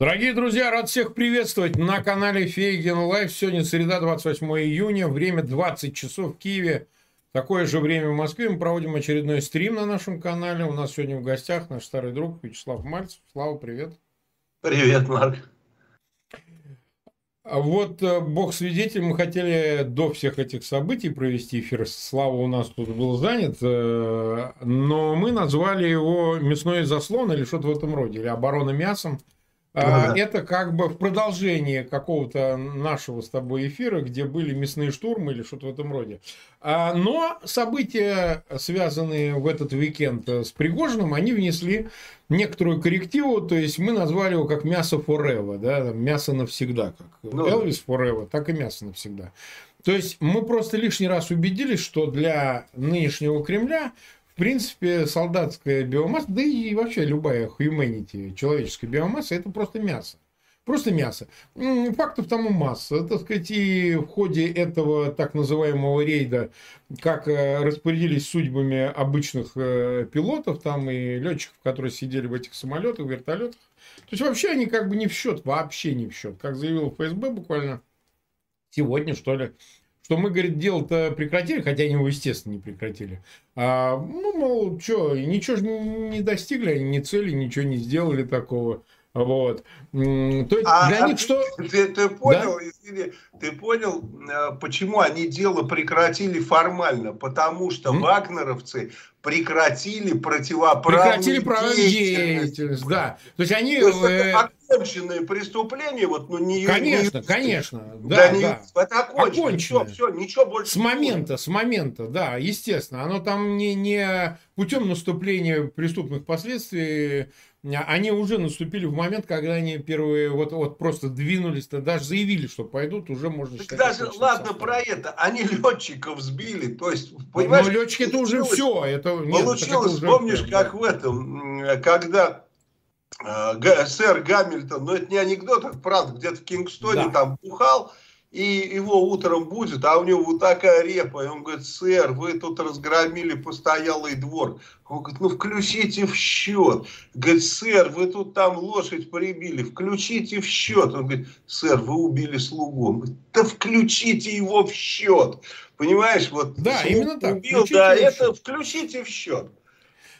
Дорогие друзья, рад всех приветствовать на канале Фейгин Live. Сегодня среда, 28 июня, время 20 часов в Киеве. Такое же время в Москве. Мы проводим очередной стрим на нашем канале. У нас сегодня в гостях наш старый друг Вячеслав Мальцев. Слава, привет. Привет, Марк. А вот э, бог свидетель, мы хотели до всех этих событий провести эфир. Слава у нас тут был занят, э, но мы назвали его «Мясной заслон» или что-то в этом роде, или «Оборона мясом». А, это как бы в продолжение какого-то нашего с тобой эфира, где были мясные штурмы или что-то в этом роде. А, но события, связанные в этот уикенд с Пригожиным, они внесли некоторую коррективу, то есть мы назвали его как мясо forever, да, мясо навсегда, как ну, Элвис forever, так и мясо навсегда. То есть мы просто лишний раз убедились, что для нынешнего Кремля в принципе, солдатская биомасса, да и вообще любая humanity, человеческая биомасса, это просто мясо. Просто мясо. Фактов тому масса. Так сказать, и в ходе этого так называемого рейда, как э, распорядились судьбами обычных э, пилотов там и летчиков, которые сидели в этих самолетах, вертолетах. То есть вообще они как бы не в счет, вообще не в счет. Как заявил ФСБ буквально сегодня, что ли, что мы, говорит, дело-то прекратили, хотя они его, естественно, не прекратили. А, ну, мол, что, ничего же не достигли, они ни цели, ничего не сделали такого. Вот. То есть а, для а них что... Ты, ты понял, да? извини, ты понял, э, почему они дело прекратили формально? Потому что mm? вагнеровцы прекратили противоправную прекратили деятельность. деятельность. Да. То есть они... То есть это э, оконченные преступления, вот, ну, не Конечно, не, конечно. Да, да, да. Это окончено. окончено. Все, все, ничего больше С момента, с момента, да, естественно. Оно там не, не путем наступления преступных последствий они уже наступили в момент, когда они первые вот, вот просто двинулись, то даже заявили, что пойдут, уже можно так даже, ладно состав. про это, они летчиков сбили, то есть, понимаешь... Но летчики это уже все, это... Нет, получилось, это помнишь, как да. в этом, когда сэр Гамильтон, ну это не анекдот, это правда, где-то в Кингстоне да. там бухал, и его утром будет, а у него вот такая репа, и он говорит, сэр, вы тут разгромили постоялый двор. Он говорит, ну включите в счет. Говорит, сэр, вы тут там лошадь прибили, включите в счет. Он говорит, сэр, вы убили слугу. Он говорит, да включите его в счет. Понимаешь, вот да, именно так. Убил, да, это включите в счет.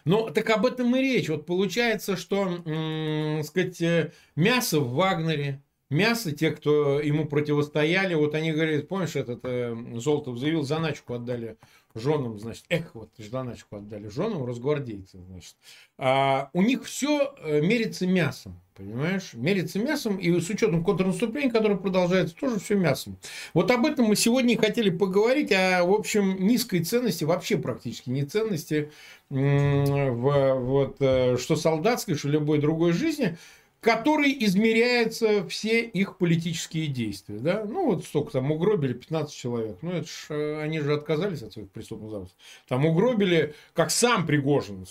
Ну, так об этом и речь. Вот получается, что, м- сказать, э, мясо в Вагнере, мясо, те, кто ему противостояли, вот они говорят, помнишь, этот э, Золотов заявил, заначку отдали женам, значит, эх, вот заначку отдали женам, разгвардейцы, значит. А, у них все э, мерится мясом, понимаешь? Мерится мясом, и с учетом контрнаступления, которое продолжается, тоже все мясом. Вот об этом мы сегодня и хотели поговорить, о, в общем, низкой ценности, вообще практически не ценности, в, вот, э, что солдатской, что любой другой жизни, которой измеряются все их политические действия. Да? Ну, вот столько там угробили, 15 человек. Ну, это ж, э, они же отказались от своих преступных замыслов. Там угробили, как сам Пригожин.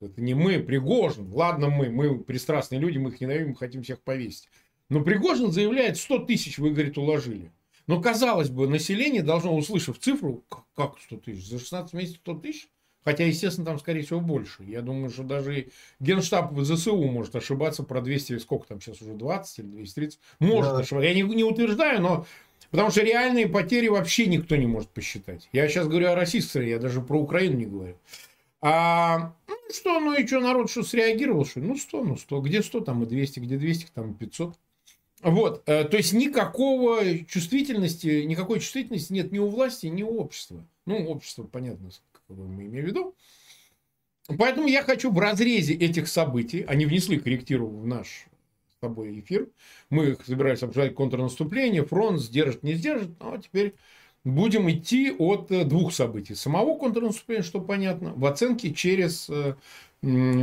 Это не мы, Пригожин. Ладно мы, мы пристрастные люди, мы их ненавидим, хотим всех повесить. Но Пригожин заявляет, 100 тысяч вы, говорит, уложили. Но, казалось бы, население должно, услышав цифру, как 100 тысяч, за 16 месяцев 100 тысяч, Хотя, естественно, там, скорее всего, больше. Я думаю, что даже Генштаб ЗСУ может ошибаться про 200, сколько там сейчас уже, 20 или 230. Может да. ошибаться. Я не, не утверждаю, но Потому что реальные потери вообще никто не может посчитать. Я сейчас говорю о российской я даже про Украину не говорю. А, ну что, ну и что, народ что среагировал, что ну 100, ну 100, где 100, там и 200, где 200, там и 500. Вот, э, то есть никакого чувствительности, никакой чувствительности нет ни у власти, ни у общества. Ну, общество, понятно, мы имеем в виду. Поэтому я хочу в разрезе этих событий, они внесли корректиру в наш с тобой эфир, мы собирались обсуждать контрнаступление, фронт сдержит, не сдержит, но теперь будем идти от э, двух событий. Самого контрнаступления, что понятно, в оценке через, э,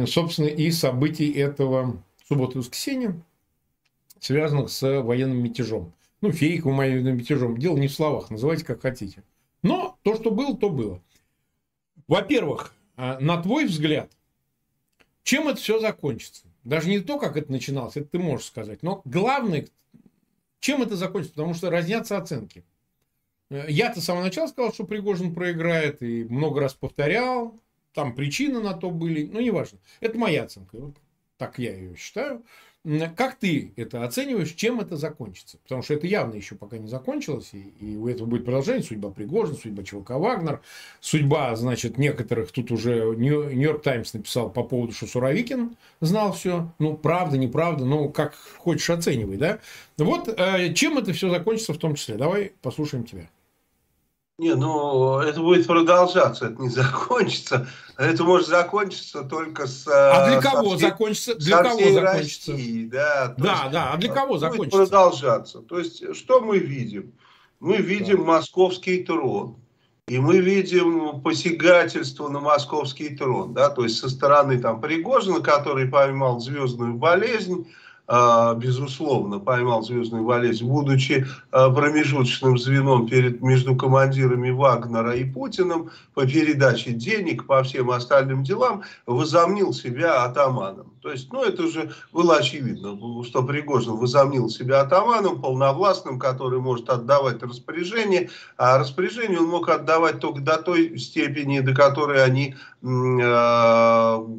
собственно, и событий этого субботы воскресенья, связанных с военным мятежом. Ну, фейковым военным мятежом. Дело не в словах, называйте как хотите. Но то, что было, то было. Во-первых, а, на твой взгляд, чем это все закончится? Даже не то, как это начиналось, это ты можешь сказать. Но главное, чем это закончится? Потому что разнятся оценки. Э, Я-то с самого начала сказал, что Пригожин проиграет, и много раз повторял. Там причины на то были, ну, неважно. Это моя оценка. Вот так я ее считаю. Как ты это оцениваешь, чем это закончится? Потому что это явно еще пока не закончилось, и, и у этого будет продолжение. Судьба Пригожин, судьба ЧВК Вагнер, судьба, значит, некоторых, тут уже Нью-Йорк Таймс написал по поводу, что Суровикин знал все. Ну, правда, неправда, ну, как хочешь оценивай, да? Вот э, чем это все закончится в том числе. Давай послушаем тебя. Не, ну это будет продолжаться, это не закончится. Это может закончиться только с... А для кого всей, закончится? Для кого закончится? России, да, да, есть, да. А для кого закончится? Будет продолжаться. То есть что мы видим? Мы видим да. московский трон. И мы видим посягательство на московский трон, да, то есть со стороны там Пригожина, который поймал звездную болезнь, безусловно, поймал звездную болезнь, будучи а, промежуточным звеном перед, между командирами Вагнера и Путиным по передаче денег, по всем остальным делам, возомнил себя атаманом. То есть, ну, это уже было очевидно, что Пригожин возомнил себя атаманом, полновластным, который может отдавать распоряжение, а распоряжение он мог отдавать только до той степени, до которой они, э,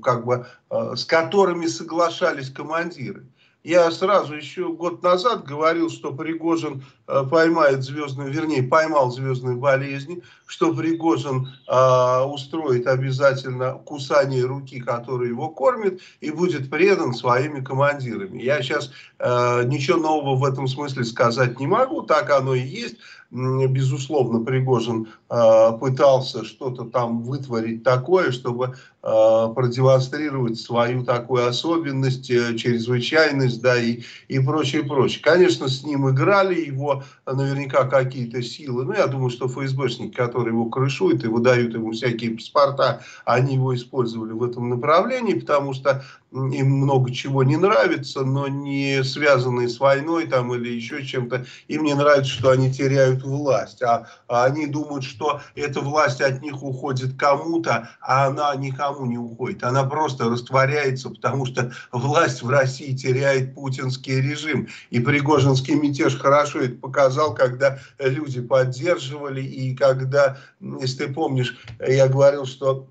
как бы, э, с которыми соглашались командиры. Я сразу еще год назад говорил, что Пригожин э, поймает звездную, вернее, поймал звездную болезнь, что Пригожин э, устроит обязательно кусание руки, которая его кормит, и будет предан своими командирами. Я сейчас э, ничего нового в этом смысле сказать не могу, так оно и есть безусловно, Пригожин э, пытался что-то там вытворить такое, чтобы продемонстрировать свою такую особенность, э, чрезвычайность, да, и, и прочее, прочее. Конечно, с ним играли его наверняка какие-то силы, но я думаю, что ФСБшники, которые его крышуют и выдают ему всякие паспорта, они его использовали в этом направлении, потому что им много чего не нравится, но не связанные с войной там или еще чем-то. Им не нравится, что они теряют власть, а, а они думают, что эта власть от них уходит кому-то, а она никому не уходит. Она просто растворяется, потому что власть в России теряет путинский режим. И Пригожинский мятеж хорошо это показал, когда люди поддерживали и когда, если ты помнишь, я говорил, что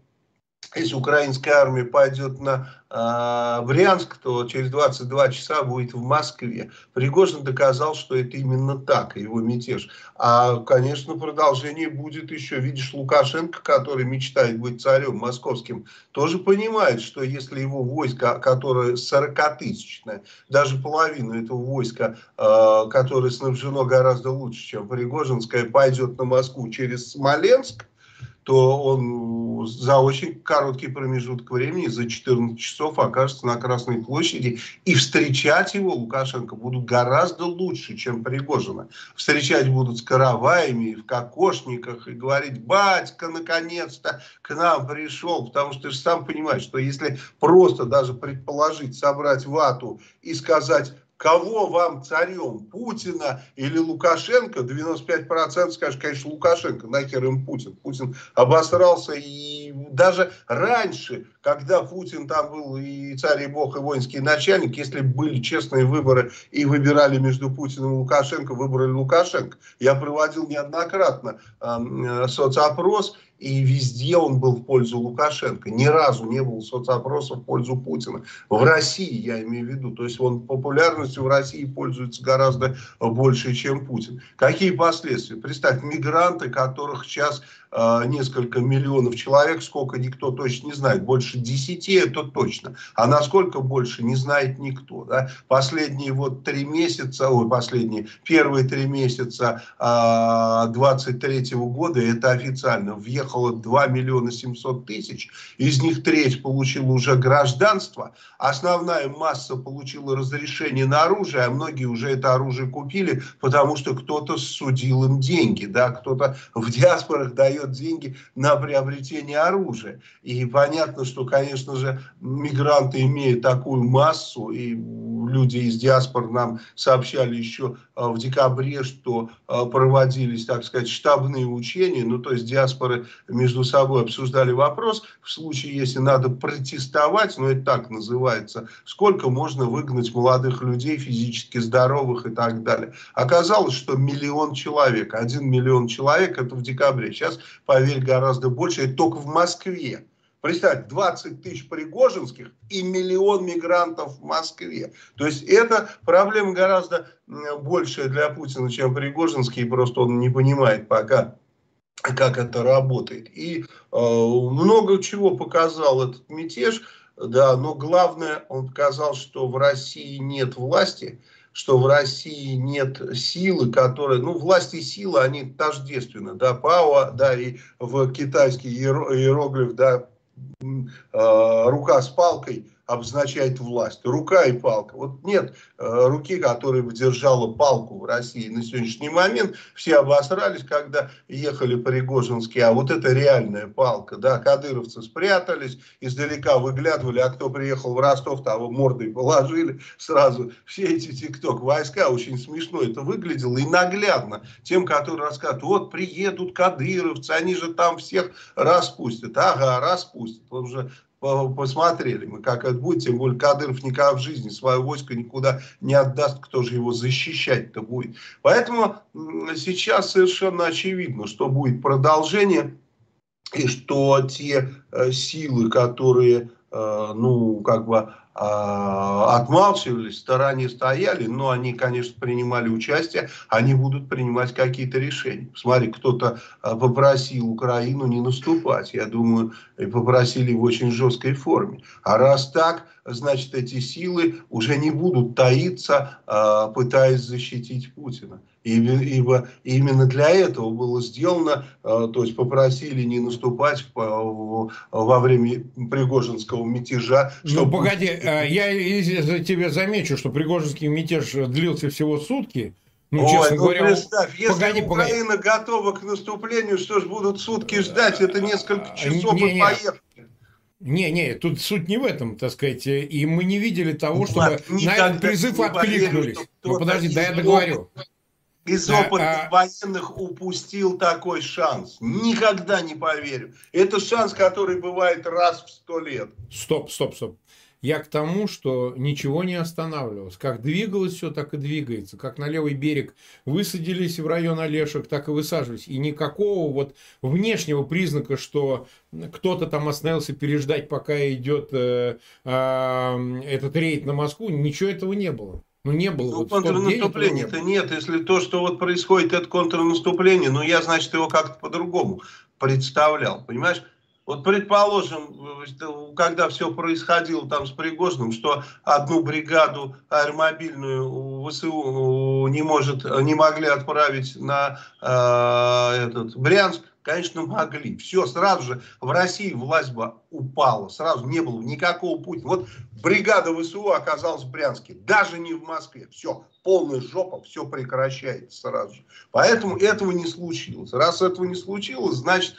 если украинская армия пойдет на э, Брянск, то через 22 часа будет в Москве. Пригожин доказал, что это именно так, его мятеж. А, конечно, продолжение будет еще. Видишь, Лукашенко, который мечтает быть царем московским, тоже понимает, что если его войско, которое 40-тысячное, даже половину этого войска, э, которое снабжено гораздо лучше, чем Пригожинское, пойдет на Москву через Смоленск, то он за очень короткий промежуток времени, за 14 часов окажется на Красной площади. И встречать его Лукашенко будут гораздо лучше, чем Пригожина. Встречать будут с караваями, в кокошниках и говорить, батька, наконец-то к нам пришел. Потому что ты же сам понимаешь, что если просто даже предположить, собрать вату и сказать кого вам царем, Путина или Лукашенко, 95% скажет, конечно, Лукашенко, нахер им Путин. Путин обосрался и даже раньше, когда Путин там был и царь, и бог, и воинский начальник, если были честные выборы и выбирали между Путиным и Лукашенко, выбрали Лукашенко. Я проводил неоднократно э, соцопрос, и везде он был в пользу Лукашенко. Ни разу не был соцопроса в пользу Путина. В России, я имею в виду. То есть он популярностью в России пользуется гораздо больше, чем Путин. Какие последствия? Представь, мигранты, которых сейчас э, несколько миллионов человек, сколько никто точно не знает. Больше десяти это точно. А насколько больше, не знает никто. Да? Последние вот три месяца, ой, последние, первые три месяца э, 23 -го года, это официально, въехали приехало 2 миллиона 700 тысяч, из них треть получила уже гражданство, основная масса получила разрешение на оружие, а многие уже это оружие купили, потому что кто-то судил им деньги, да, кто-то в диаспорах дает деньги на приобретение оружия. И понятно, что, конечно же, мигранты имеют такую массу, и люди из диаспор нам сообщали еще а, в декабре, что а, проводились, так сказать, штабные учения, ну, то есть диаспоры между собой обсуждали вопрос, в случае, если надо протестовать, ну, это так называется, сколько можно выгнать молодых людей, физически здоровых и так далее. Оказалось, что миллион человек, один миллион человек, это в декабре, сейчас, поверь, гораздо больше, это только в Москве. Представь, 20 тысяч пригожинских и миллион мигрантов в Москве. То есть это проблема гораздо большая для Путина, чем пригожинский, просто он не понимает пока, как это работает. И э, много чего показал этот мятеж, да, но главное, он показал, что в России нет власти, что в России нет силы, которая, ну, власть и сила, они тождественны, да, Пао, да, и в китайский иероглиф, да, рука с палкой, обозначает власть. Рука и палка. Вот нет э, руки, которая бы держала палку в России на сегодняшний момент. Все обосрались, когда ехали по Ригожинске, а вот это реальная палка. Да, кадыровцы спрятались, издалека выглядывали, а кто приехал в Ростов, того мордой положили сразу. Все эти тикток войска, очень смешно это выглядело и наглядно. Тем, которые рассказывают, вот приедут кадыровцы, они же там всех распустят. Ага, распустят. Он же посмотрели мы, как это будет, тем более Кадыров никогда в жизни свое войско никуда не отдаст, кто же его защищать-то будет. Поэтому сейчас совершенно очевидно, что будет продолжение, и что те э, силы, которые, э, ну, как бы отмалчивались, в стороне стояли, но они, конечно, принимали участие, они будут принимать какие-то решения. Смотри, кто-то а, попросил Украину не наступать, я думаю, и попросили в очень жесткой форме. А раз так, значит, эти силы уже не будут таиться, а, пытаясь защитить Путина. Ибо именно для этого было сделано, а, то есть попросили не наступать во время Пригожинского мятежа. Ну, чтобы... Ну, погоди, а, я тебе замечу, что Пригожинский мятеж длился всего сутки, ну, Ой, честно ну говоря, представь, если погоди, Украина погоди. готова к наступлению, что ж будут сутки ждать, это несколько часов не, и поехали. Не, не, тут суть не в этом, так сказать. И мы не видели того, чтобы на этот призыв откликнулись. Ну подожди, да я договорю. Из опытных а... военных упустил такой шанс. Никогда не поверю. Это шанс, который бывает раз в сто лет. Стоп, стоп, стоп. Я к тому, что ничего не останавливалось. Как двигалось все, так и двигается. Как на левый берег высадились в район Олешек, так и высаживались. И никакого вот внешнего признака, что кто-то там остановился переждать, пока идет э, э, этот рейд на Москву, ничего этого не было. Ну, не было. Ну, вот контрнаступления-то нет. Если то, что вот происходит, это контрнаступление, ну, я, значит, его как-то по-другому представлял. Понимаешь? Вот предположим, когда все происходило там с Пригожным, что одну бригаду аэромобильную ВСУ не, может, не могли отправить на э, этот Брянск, конечно, могли. Все, сразу же в России власть бы упала. Сразу не было никакого пути. Вот бригада ВСУ оказалась в Брянске. Даже не в Москве. Все, полная жопа, все прекращается сразу же. Поэтому этого не случилось. Раз этого не случилось, значит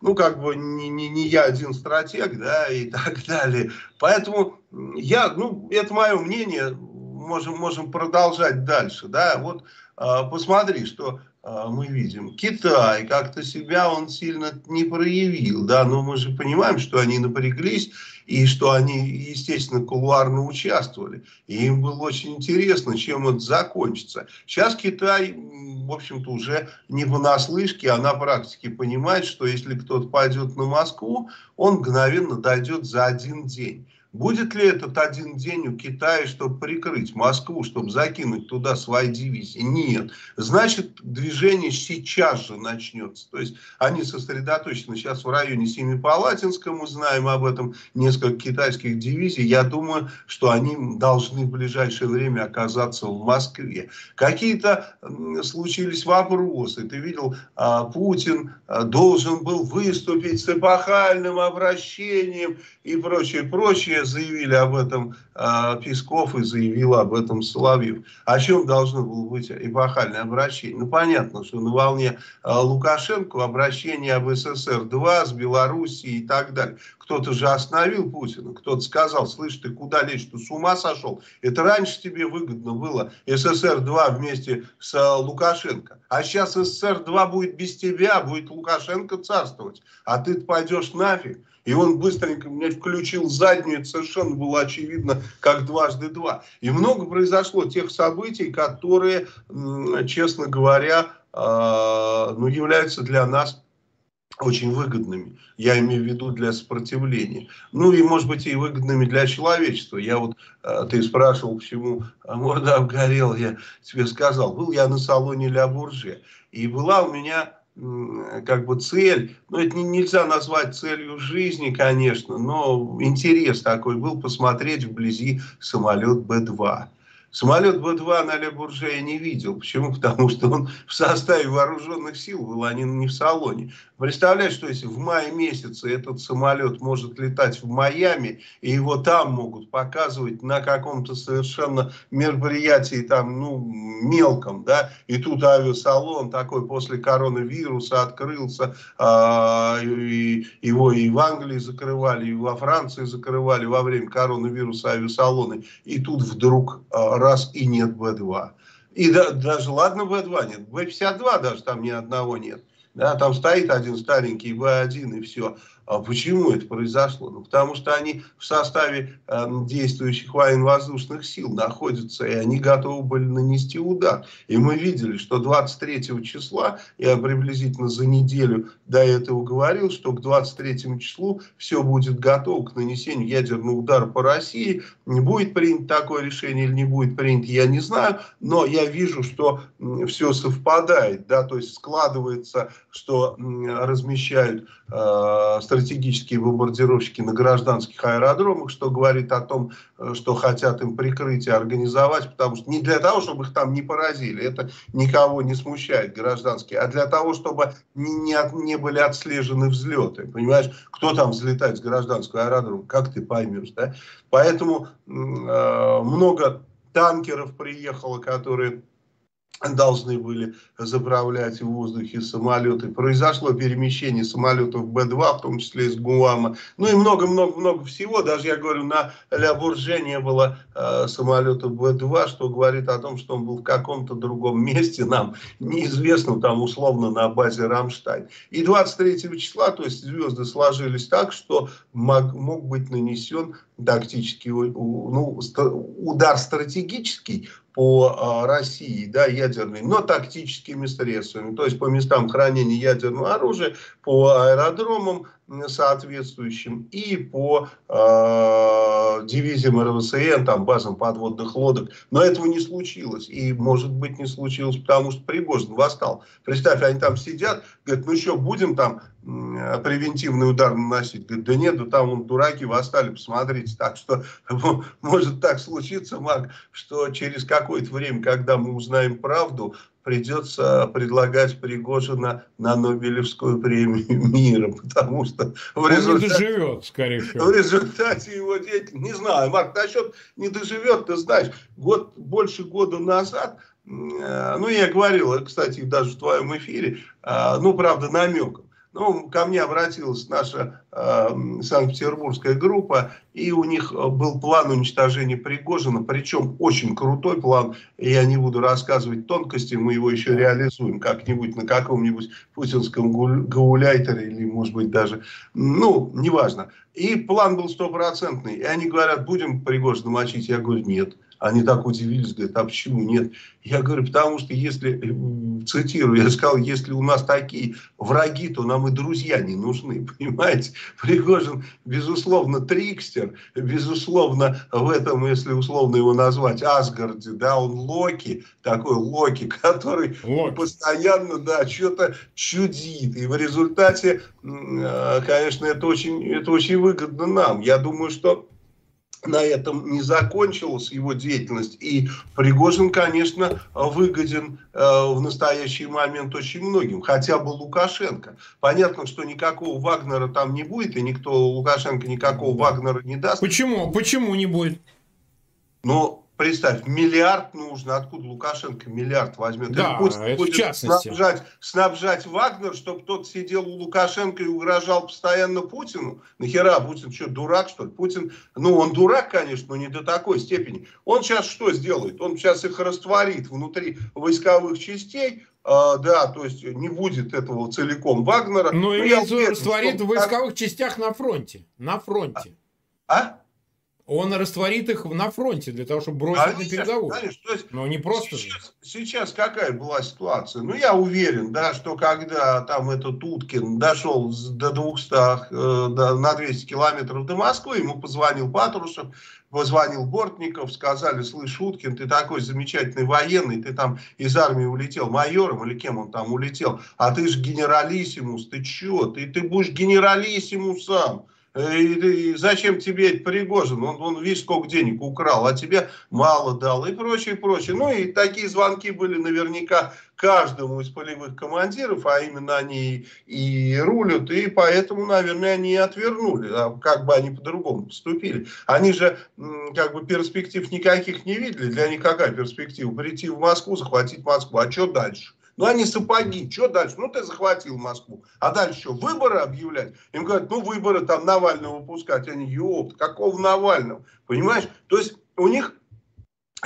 ну, как бы не, не, не я один стратег, да, и так далее. Поэтому я, ну, это мое мнение, можем, можем продолжать дальше, да, вот э, посмотри, что э, мы видим. Китай как-то себя он сильно не проявил, да, но мы же понимаем, что они напряглись, и что они, естественно, кулуарно участвовали. И им было очень интересно, чем это закончится. Сейчас Китай, в общем-то, уже не понаслышке, а на практике понимает, что если кто-то пойдет на Москву, он мгновенно дойдет за один день. Будет ли этот один день у Китая, чтобы прикрыть Москву, чтобы закинуть туда свои дивизии? Нет. Значит, движение сейчас же начнется. То есть они сосредоточены сейчас в районе Семипалатинска, мы знаем об этом, несколько китайских дивизий. Я думаю, что они должны в ближайшее время оказаться в Москве. Какие-то случились вопросы. Ты видел, а, Путин а, должен был выступить с эпохальным обращением и прочее, прочее заявили об этом э, Песков и заявил об этом Соловьев. О чем должно было быть эпохальное обращение? Ну, понятно, что на волне э, Лукашенко обращение об СССР-2 с Белоруссией и так далее. Кто-то же остановил Путина, кто-то сказал, слышь, ты куда лезешь, ты с ума сошел? Это раньше тебе выгодно было СССР-2 вместе с э, Лукашенко. А сейчас СССР-2 будет без тебя, будет Лукашенко царствовать. А ты пойдешь нафиг. И он быстренько мне включил заднюю, это совершенно было очевидно, как дважды два. И много произошло тех событий, которые, честно говоря, а, ну, являются для нас очень выгодными. Я имею в виду для сопротивления. Ну и, может быть, и выгодными для человечества. Я вот, э, ты спрашивал, почему морда обгорела, я тебе сказал. Был я на салоне Ля Бурже. И была у меня как бы цель, ну это не, нельзя назвать целью жизни, конечно, но интерес такой был посмотреть вблизи самолет Б-2. Самолет Б-2 на Ле Бурже я не видел. Почему? Потому что он в составе вооруженных сил был, а не, не в салоне. Представляешь, что если в мае месяце этот самолет может летать в Майами, и его там могут показывать на каком-то совершенно мероприятии, там, ну, мелком, да, и тут авиасалон такой после коронавируса открылся, а, и его и в Англии закрывали, и во Франции закрывали во время коронавируса авиасалоны, и тут вдруг а, раз и нет Б-2. И да, даже, ладно, Б-2 нет, Б-52 даже там ни одного нет. Да, там стоит один старенький Б1 и все. А почему это произошло? Ну, потому что они в составе э, действующих военно-воздушных сил находятся, и они готовы были нанести удар. И мы видели, что 23 числа, я приблизительно за неделю до этого говорил, что к 23 числу все будет готово к нанесению ядерного удара по России. Не будет принято такое решение или не будет принято, я не знаю, но я вижу, что все совпадает, да, то есть складывается, что размещают э, стратегические бомбардировщики на гражданских аэродромах, что говорит о том, э, что хотят им прикрытие организовать, потому что не для того, чтобы их там не поразили, это никого не смущает гражданские, а для того, чтобы не, не, не были отслежены взлеты. Понимаешь, кто там взлетает с гражданского аэродрома, как ты поймешь, да? Поэтому э, много танкеров приехало, которые должны были заправлять в воздухе самолеты. Произошло перемещение самолетов Б-2, в том числе из Гуама. Ну и много-много-много всего. Даже, я говорю, на Ля Бурже не было э, самолета Б-2, что говорит о том, что он был в каком-то другом месте. Нам неизвестно, там условно на базе Рамштайн. И 23 числа, то есть звезды сложились так, что мог, мог быть нанесен тактический ну, удар стратегический по а, России, да, ядерный, но тактическими средствами, то есть по местам хранения ядерного оружия, по аэродромам соответствующим и по э, дивизиям РВСН, там, базам подводных лодок. Но этого не случилось. И, может быть, не случилось, потому что Пригожин восстал. Представь, они там сидят, говорят, ну что, будем там превентивный удар наносить. Говорит, да нет, да там вон, дураки восстали, посмотрите. Так что может так случиться, Мак, что через какое-то время, когда мы узнаем правду, придется предлагать Пригожина на Нобелевскую премию мира, потому что в результате, Он не доживет, скорее всего. В результате его деятельности, не знаю, Марк, насчет не доживет, ты знаешь, год, больше года назад, э, ну, я говорил, кстати, даже в твоем эфире, э, ну, правда, намеком, ну, ко мне обратилась наша э, санкт-петербургская группа, и у них э, был план уничтожения Пригожина, причем очень крутой план. Я не буду рассказывать тонкости, мы его еще реализуем как-нибудь на каком-нибудь путинском гауляйтере или, может быть, даже, ну, неважно. И план был стопроцентный. И они говорят, будем Пригожина мочить? Я говорю, нет. Они так удивились, говорят, а почему нет? Я говорю, потому что если, э, цитирую, я сказал, если у нас такие враги, то нам и друзья не нужны, понимаете? Пригожин, безусловно, трикстер, безусловно, в этом, если условно его назвать, Асгарде, да, он Локи, такой Локи, который Локи. постоянно, да, что-то чудит. И в результате, э, конечно, это очень, это очень выгодно нам. Я думаю, что на этом не закончилась его деятельность. И Пригожин, конечно, выгоден э, в настоящий момент очень многим, хотя бы Лукашенко. Понятно, что никакого Вагнера там не будет, и никто Лукашенко никакого Вагнера не даст. Почему? Почему не будет? Но Представь, миллиард нужно. Откуда Лукашенко миллиард возьмет? Да, пусть это будет в частности. Снабжать, снабжать Вагнер, чтобы тот сидел у Лукашенко и угрожал постоянно Путину. Нахера Путин что, дурак, что ли? Путин, ну, он дурак, конечно, но не до такой степени. Он сейчас что сделает? Он сейчас их растворит внутри войсковых частей, Uh, да, то есть не будет этого целиком Вагнера. Ну, и растворит в войсковых частях на фронте. На фронте. А? Он растворит их на фронте для того, чтобы бросить конечно, на передовую. Конечно, то есть Но не просто сейчас, же. Сейчас какая была ситуация? Ну, я уверен, да, что когда там этот Уткин дошел до 200, э, до, на 200 километров до Москвы, ему позвонил Патрушев, позвонил Бортников, сказали, слышь, Уткин, ты такой замечательный военный, ты там из армии улетел майором или кем он там улетел, а ты же генералиссимус, ты чё, ты, ты будешь генералиссимусом. Э, и, и зачем тебе Пригожин? Он, он, видишь, сколько денег украл, а тебе мало дал и прочее, прочее. Ну и такие звонки были наверняка каждому из полевых командиров, а именно они и рулят, и поэтому, наверное, они отвернули, а как бы они по-другому поступили. Они же как бы перспектив никаких не видели, для них какая перспектива? Прийти в Москву, захватить Москву, а что дальше? Ну, они сапоги, что дальше? Ну, ты захватил Москву. А дальше что, выборы объявлять? Им говорят, ну, выборы там Навального выпускать. Они, ёпт, какого Навального? Понимаешь? То есть у них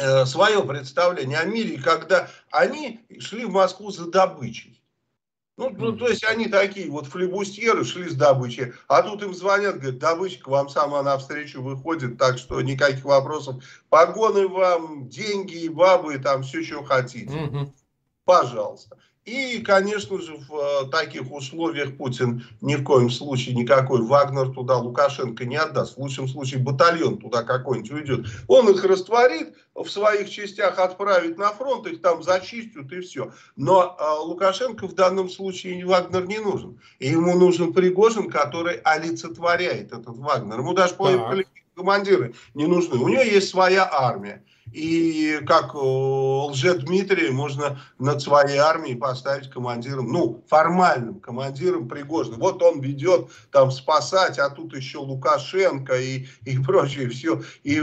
э, свое представление о мире, когда они шли в Москву за добычей. Ну, ну, то есть они такие вот флебустьеры шли с добычей, а тут им звонят, говорят, добыча к вам сама навстречу выходит, так что никаких вопросов. Погоны вам, деньги, бабы, там все, что хотите. Угу. Пожалуйста. И, конечно же, в э, таких условиях Путин ни в коем случае никакой Вагнер туда Лукашенко не отдаст. В лучшем случае батальон туда какой-нибудь уйдет. Он их растворит, в своих частях отправит на фронт, их там зачистят и все. Но э, Лукашенко в данном случае Вагнер не нужен. И ему нужен Пригожин, который олицетворяет этот Вагнер. Ему даже командиры не нужны. У него есть своя армия. И как лже Дмитрия можно над своей армией поставить командиром, ну, формальным командиром Пригожина. Вот он ведет там спасать, а тут еще Лукашенко и, и прочее, все, и, и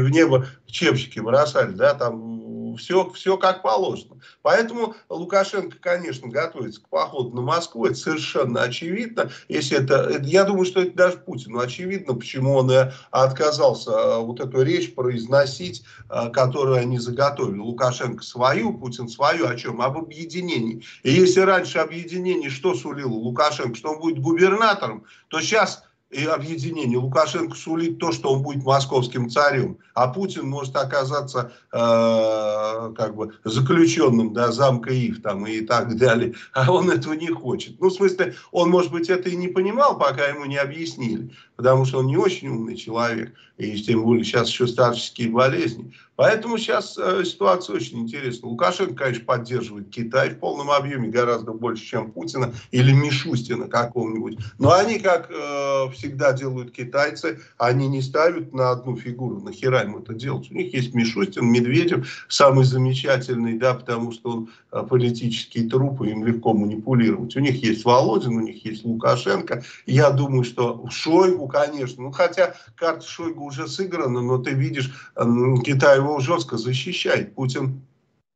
в небо чепчики бросали, да, там все, все как положено. Поэтому Лукашенко, конечно, готовится к походу на Москву, это совершенно очевидно. Если это, это я думаю, что это даже Путину очевидно, почему он отказался а, вот эту речь произносить, а, которую они заготовили. Лукашенко свою, Путин свою, о чем? Об объединении. И если раньше объединение что сулило Лукашенко, что он будет губернатором, то сейчас и объединение. Лукашенко сулит то, что он будет московским царем, а Путин может оказаться э, как бы заключенным да, замка Ив там, и так далее. А он этого не хочет. Ну, в смысле, он, может быть, это и не понимал, пока ему не объяснили, потому что он не очень умный человек, и тем более сейчас еще старческие болезни. Поэтому сейчас э, ситуация очень интересна. Лукашенко, конечно, поддерживает Китай в полном объеме гораздо больше, чем Путина или Мишустина какого-нибудь. Но они, как э, всегда делают китайцы, они не ставят на одну фигуру. Нахера им это делать? У них есть Мишустин, Медведев, самый замечательный, да, потому что он э, политический труп, и им легко манипулировать. У них есть Володин, у них есть Лукашенко. Я думаю, что Шойгу, конечно, ну хотя карта Шойгу уже сыграна, но ты видишь, Китай его жестко защищает. Путин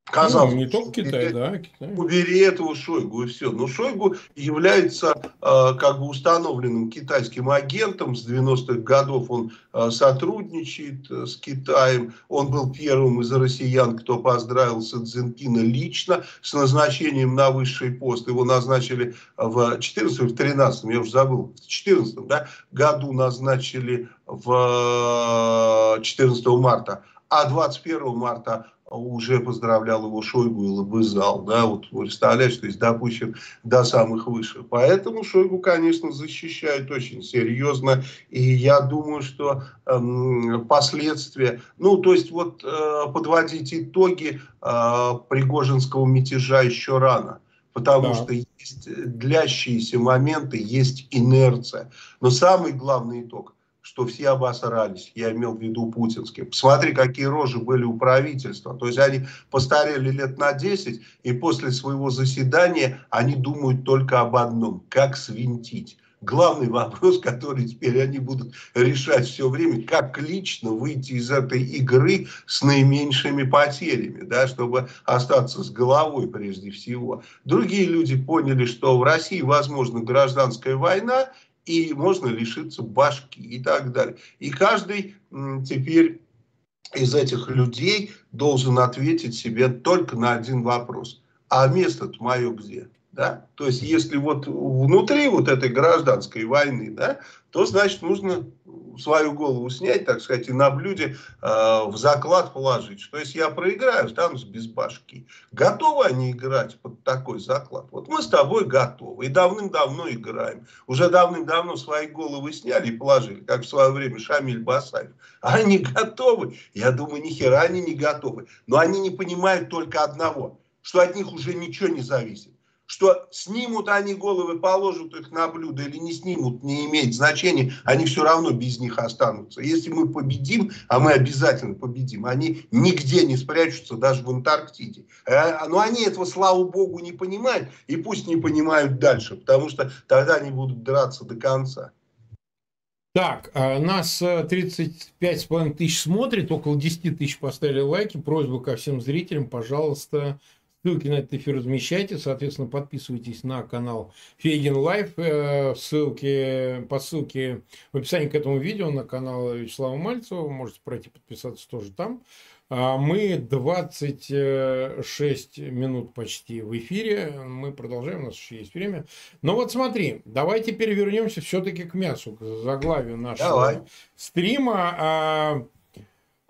Казалось, ну, не только Китай, убери, да. Китай. Убери этого Шойгу и все. Но Шойгу является э, как бы установленным китайским агентом. С 90-х годов он э, сотрудничает э, с Китаем. Он был первым из россиян, кто поздравил Цзиньпина лично с назначением на высший пост. Его назначили в 14 в 13 я уже забыл, в 14 да, году назначили в 14 марта. А 21 марта уже поздравлял его Шойгу и лобызал, да, вот представляешь, то есть допущен до самых высших. Поэтому Шойгу, конечно, защищают очень серьезно, и я думаю, что э, последствия, ну, то есть вот э, подводить итоги э, Пригожинского мятежа еще рано, потому да. что есть длящиеся моменты, есть инерция. Но самый главный итог – что все обосрались, я имел в виду путинские. Посмотри, какие рожи были у правительства. То есть они постарели лет на 10, и после своего заседания они думают только об одном, как свинтить. Главный вопрос, который теперь они будут решать все время, как лично выйти из этой игры с наименьшими потерями, да, чтобы остаться с головой прежде всего. Другие люди поняли, что в России возможна гражданская война, и можно лишиться башки и так далее. И каждый теперь из этих людей должен ответить себе только на один вопрос. А место-то мое где? Да? То есть, если вот внутри вот этой гражданской войны, да, то значит нужно свою голову снять, так сказать, и на блюде э, в заклад положить, что если я проиграю, останусь без башки. Готовы они играть под такой заклад? Вот мы с тобой готовы и давным-давно играем. Уже давным-давно свои головы сняли и положили, как в свое время Шамиль Басаев. А они готовы? Я думаю, ни хера они не готовы. Но они не понимают только одного, что от них уже ничего не зависит что снимут они головы, положат их на блюдо или не снимут, не имеет значения, они все равно без них останутся. Если мы победим, а мы обязательно победим, они нигде не спрячутся, даже в Антарктиде. Э, но они этого, слава богу, не понимают, и пусть не понимают дальше, потому что тогда они будут драться до конца. Так, а нас 35,5 э, тысяч смотрит, около 10 тысяч поставили лайки. Просьба ко всем зрителям, пожалуйста, Ссылки на этот эфир размещайте, соответственно, подписывайтесь на канал Фейгин Live. Э, ссылки, по ссылке в описании к этому видео на канал Вячеслава Мальцева. Можете пройти подписаться тоже там. А мы 26 минут почти в эфире. Мы продолжаем, у нас еще есть время. Но вот смотри, давай теперь вернемся все-таки к мясу, к заглавию нашего давай. стрима.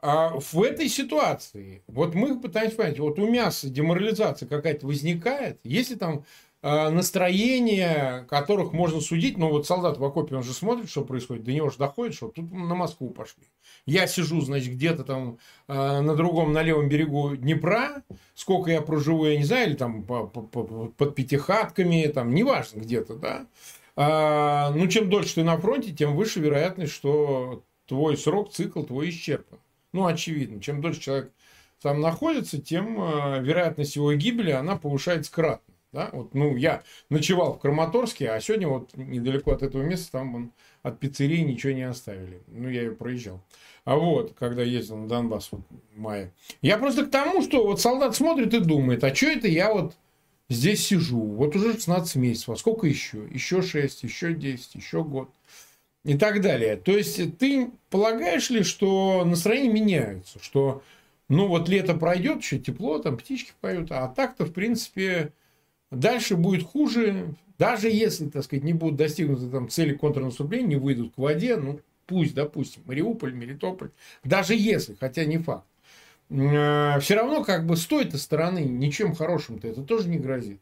А, а в этой ситуации, вот мы пытаемся понять, вот у мяса деморализация какая-то возникает, если там э, настроение, которых можно судить, но вот солдат в окопе, он же смотрит, что происходит, до него же доходит, что тут на Москву пошли. Я сижу, значит, где-то там э, на другом, на левом берегу Днепра, сколько я проживу, я не знаю, или там по, по, по, под пятихатками, там, неважно где-то, да. А, ну, чем дольше ты на фронте, тем выше вероятность, что твой срок, цикл твой исчерпан. Ну, очевидно, чем дольше человек там находится, тем э, вероятность его гибели, она повышается кратно. Да? Вот, ну, я ночевал в Краматорске, а сегодня вот недалеко от этого места, там он, от пиццерии ничего не оставили. Ну, я ее проезжал. А вот, когда ездил на Донбасс вот, в мае. Я просто к тому, что вот солдат смотрит и думает, а что это я вот здесь сижу? Вот уже 16 месяцев, а сколько еще? Еще 6, еще 10, еще год и так далее. То есть ты полагаешь ли, что настроения меняются, что ну вот лето пройдет, еще тепло, там птички поют, а так-то в принципе дальше будет хуже, даже если, так сказать, не будут достигнуты там цели контрнаступления, не выйдут к воде, ну пусть, допустим, Мариуполь, Мелитополь, даже если, хотя не факт, э, все равно как бы с той-то стороны ничем хорошим-то это тоже не грозит.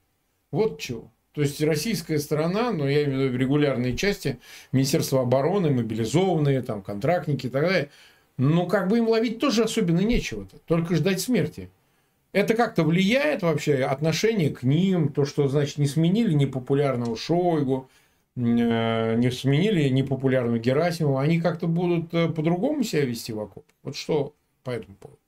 Вот чего. То есть российская сторона, но я имею в виду регулярные части, Министерство обороны, мобилизованные, там, контрактники и так далее, ну, как бы им ловить тоже особенно нечего-то, только ждать смерти. Это как-то влияет вообще отношение к ним, то, что, значит, не сменили непопулярного Шойгу, э, не сменили непопулярного Герасимова, они как-то будут э, по-другому себя вести в окоп. Вот что по этому поводу?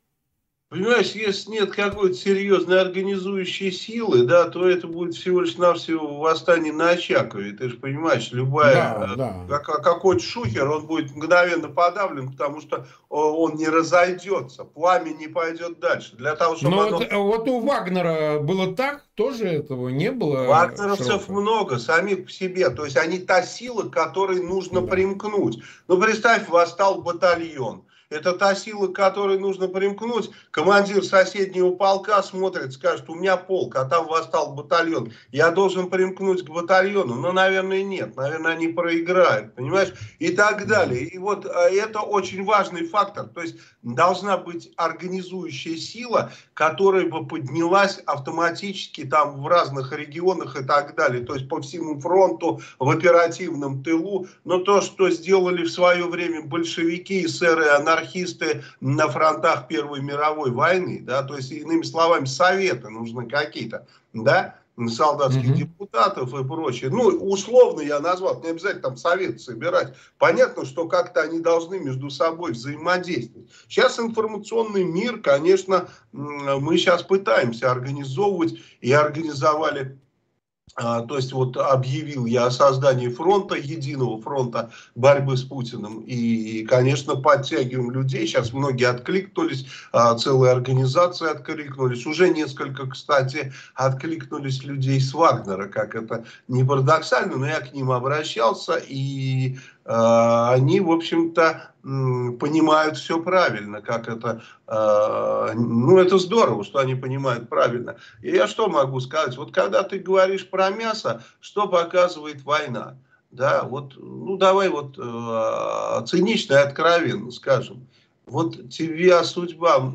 Понимаешь, если нет какой-то серьезной организующей силы, да, то это будет всего лишь навсего восстание на Очакове. Ты же понимаешь, любая, да, э, да. Как, какой-то шухер, он будет мгновенно подавлен, потому что он не разойдется, пламя не пойдет дальше. Для того, чтобы Но оно... вот, вот у Вагнера было так, тоже этого не было. Вагнеровцев широко. много, самих по себе. То есть они та сила, к которой нужно да. примкнуть. Ну, представь, восстал батальон это та сила, к которой нужно примкнуть. Командир соседнего полка смотрит, скажет, у меня полк, а там восстал батальон. Я должен примкнуть к батальону. Но, наверное, нет. Наверное, они проиграют, понимаешь? И так далее. И вот а, это очень важный фактор. То есть должна быть организующая сила, которая бы поднялась автоматически там в разных регионах и так далее. То есть по всему фронту, в оперативном тылу. Но то, что сделали в свое время большевики, эсеры, анархисты, анархисты на фронтах Первой мировой войны, да, то есть, иными словами, советы нужны какие-то, да, солдатских mm-hmm. депутатов и прочее. Ну, условно я назвал, не обязательно там совет собирать. Понятно, что как-то они должны между собой взаимодействовать. Сейчас информационный мир, конечно, мы сейчас пытаемся организовывать и организовали то есть вот объявил я о создании фронта, единого фронта борьбы с Путиным. И, конечно, подтягиваем людей. Сейчас многие откликнулись, а, целые организации откликнулись. Уже несколько, кстати, откликнулись людей с Вагнера, как это не парадоксально, но я к ним обращался. И Э, они, в общем-то, понимают все правильно, как это, э, ну, это здорово, что они понимают правильно. И я что могу сказать? Вот когда ты говоришь про мясо, что показывает война? да, вот, ну давай вот э, цинично и откровенно скажем, вот тебя судьба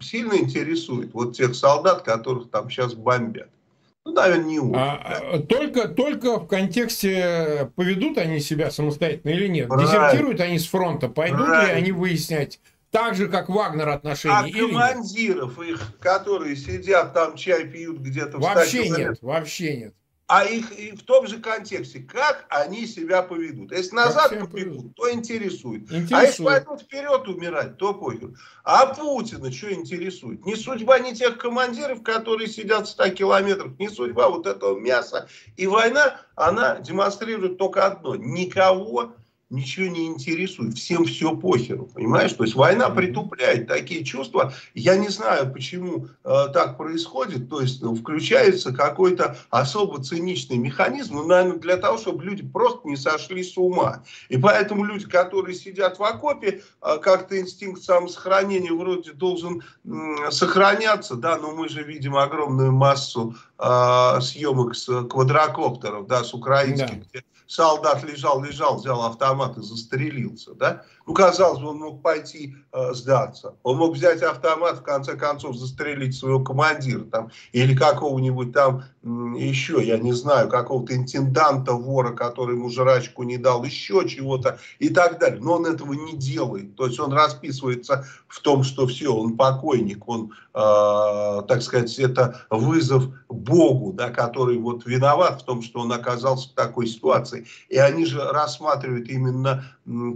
сильно интересует, вот тех солдат, которых там сейчас бомбят. Ну, наверное, не очень. А, а, только, только в контексте, поведут они себя самостоятельно или нет? Правильно. Дезертируют они с фронта, пойдут Правильно. ли они выяснять, так же, как Вагнер отношения? А командиров их, которые сидят там, чай пьют где-то в Вообще нет, вообще нет а их и в том же контексте, как они себя поведут. Если назад побегут, то интересует. интересует. А если пойдут вперед умирать, то похер. А Путина что интересует? Не судьба не тех командиров, которые сидят в 100 километрах, не судьба вот этого мяса. И война, она демонстрирует только одно. Никого ничего не интересует, всем все похеру, понимаешь? То есть война притупляет такие чувства. Я не знаю, почему э, так происходит. То есть ну, включается какой-то особо циничный механизм, ну, наверное, для того, чтобы люди просто не сошли с ума. И поэтому люди, которые сидят в окопе, э, как-то инстинкт самосохранения вроде должен э, сохраняться, да, но мы же видим огромную массу э, съемок с квадрокоптеров, да, с украинских, да. Солдат лежал, лежал, взял автомат и застрелился, да? Ну, казалось бы, он мог пойти э, сдаться. Он мог взять автомат, в конце концов, застрелить своего командира там, или какого-нибудь там еще, я не знаю, какого-то интенданта вора, который ему жрачку не дал, еще чего-то и так далее. Но он этого не делает. То есть он расписывается в том, что все, он покойник, он, э, так сказать, это вызов Богу, да, который вот виноват в том, что он оказался в такой ситуации. И они же рассматривают именно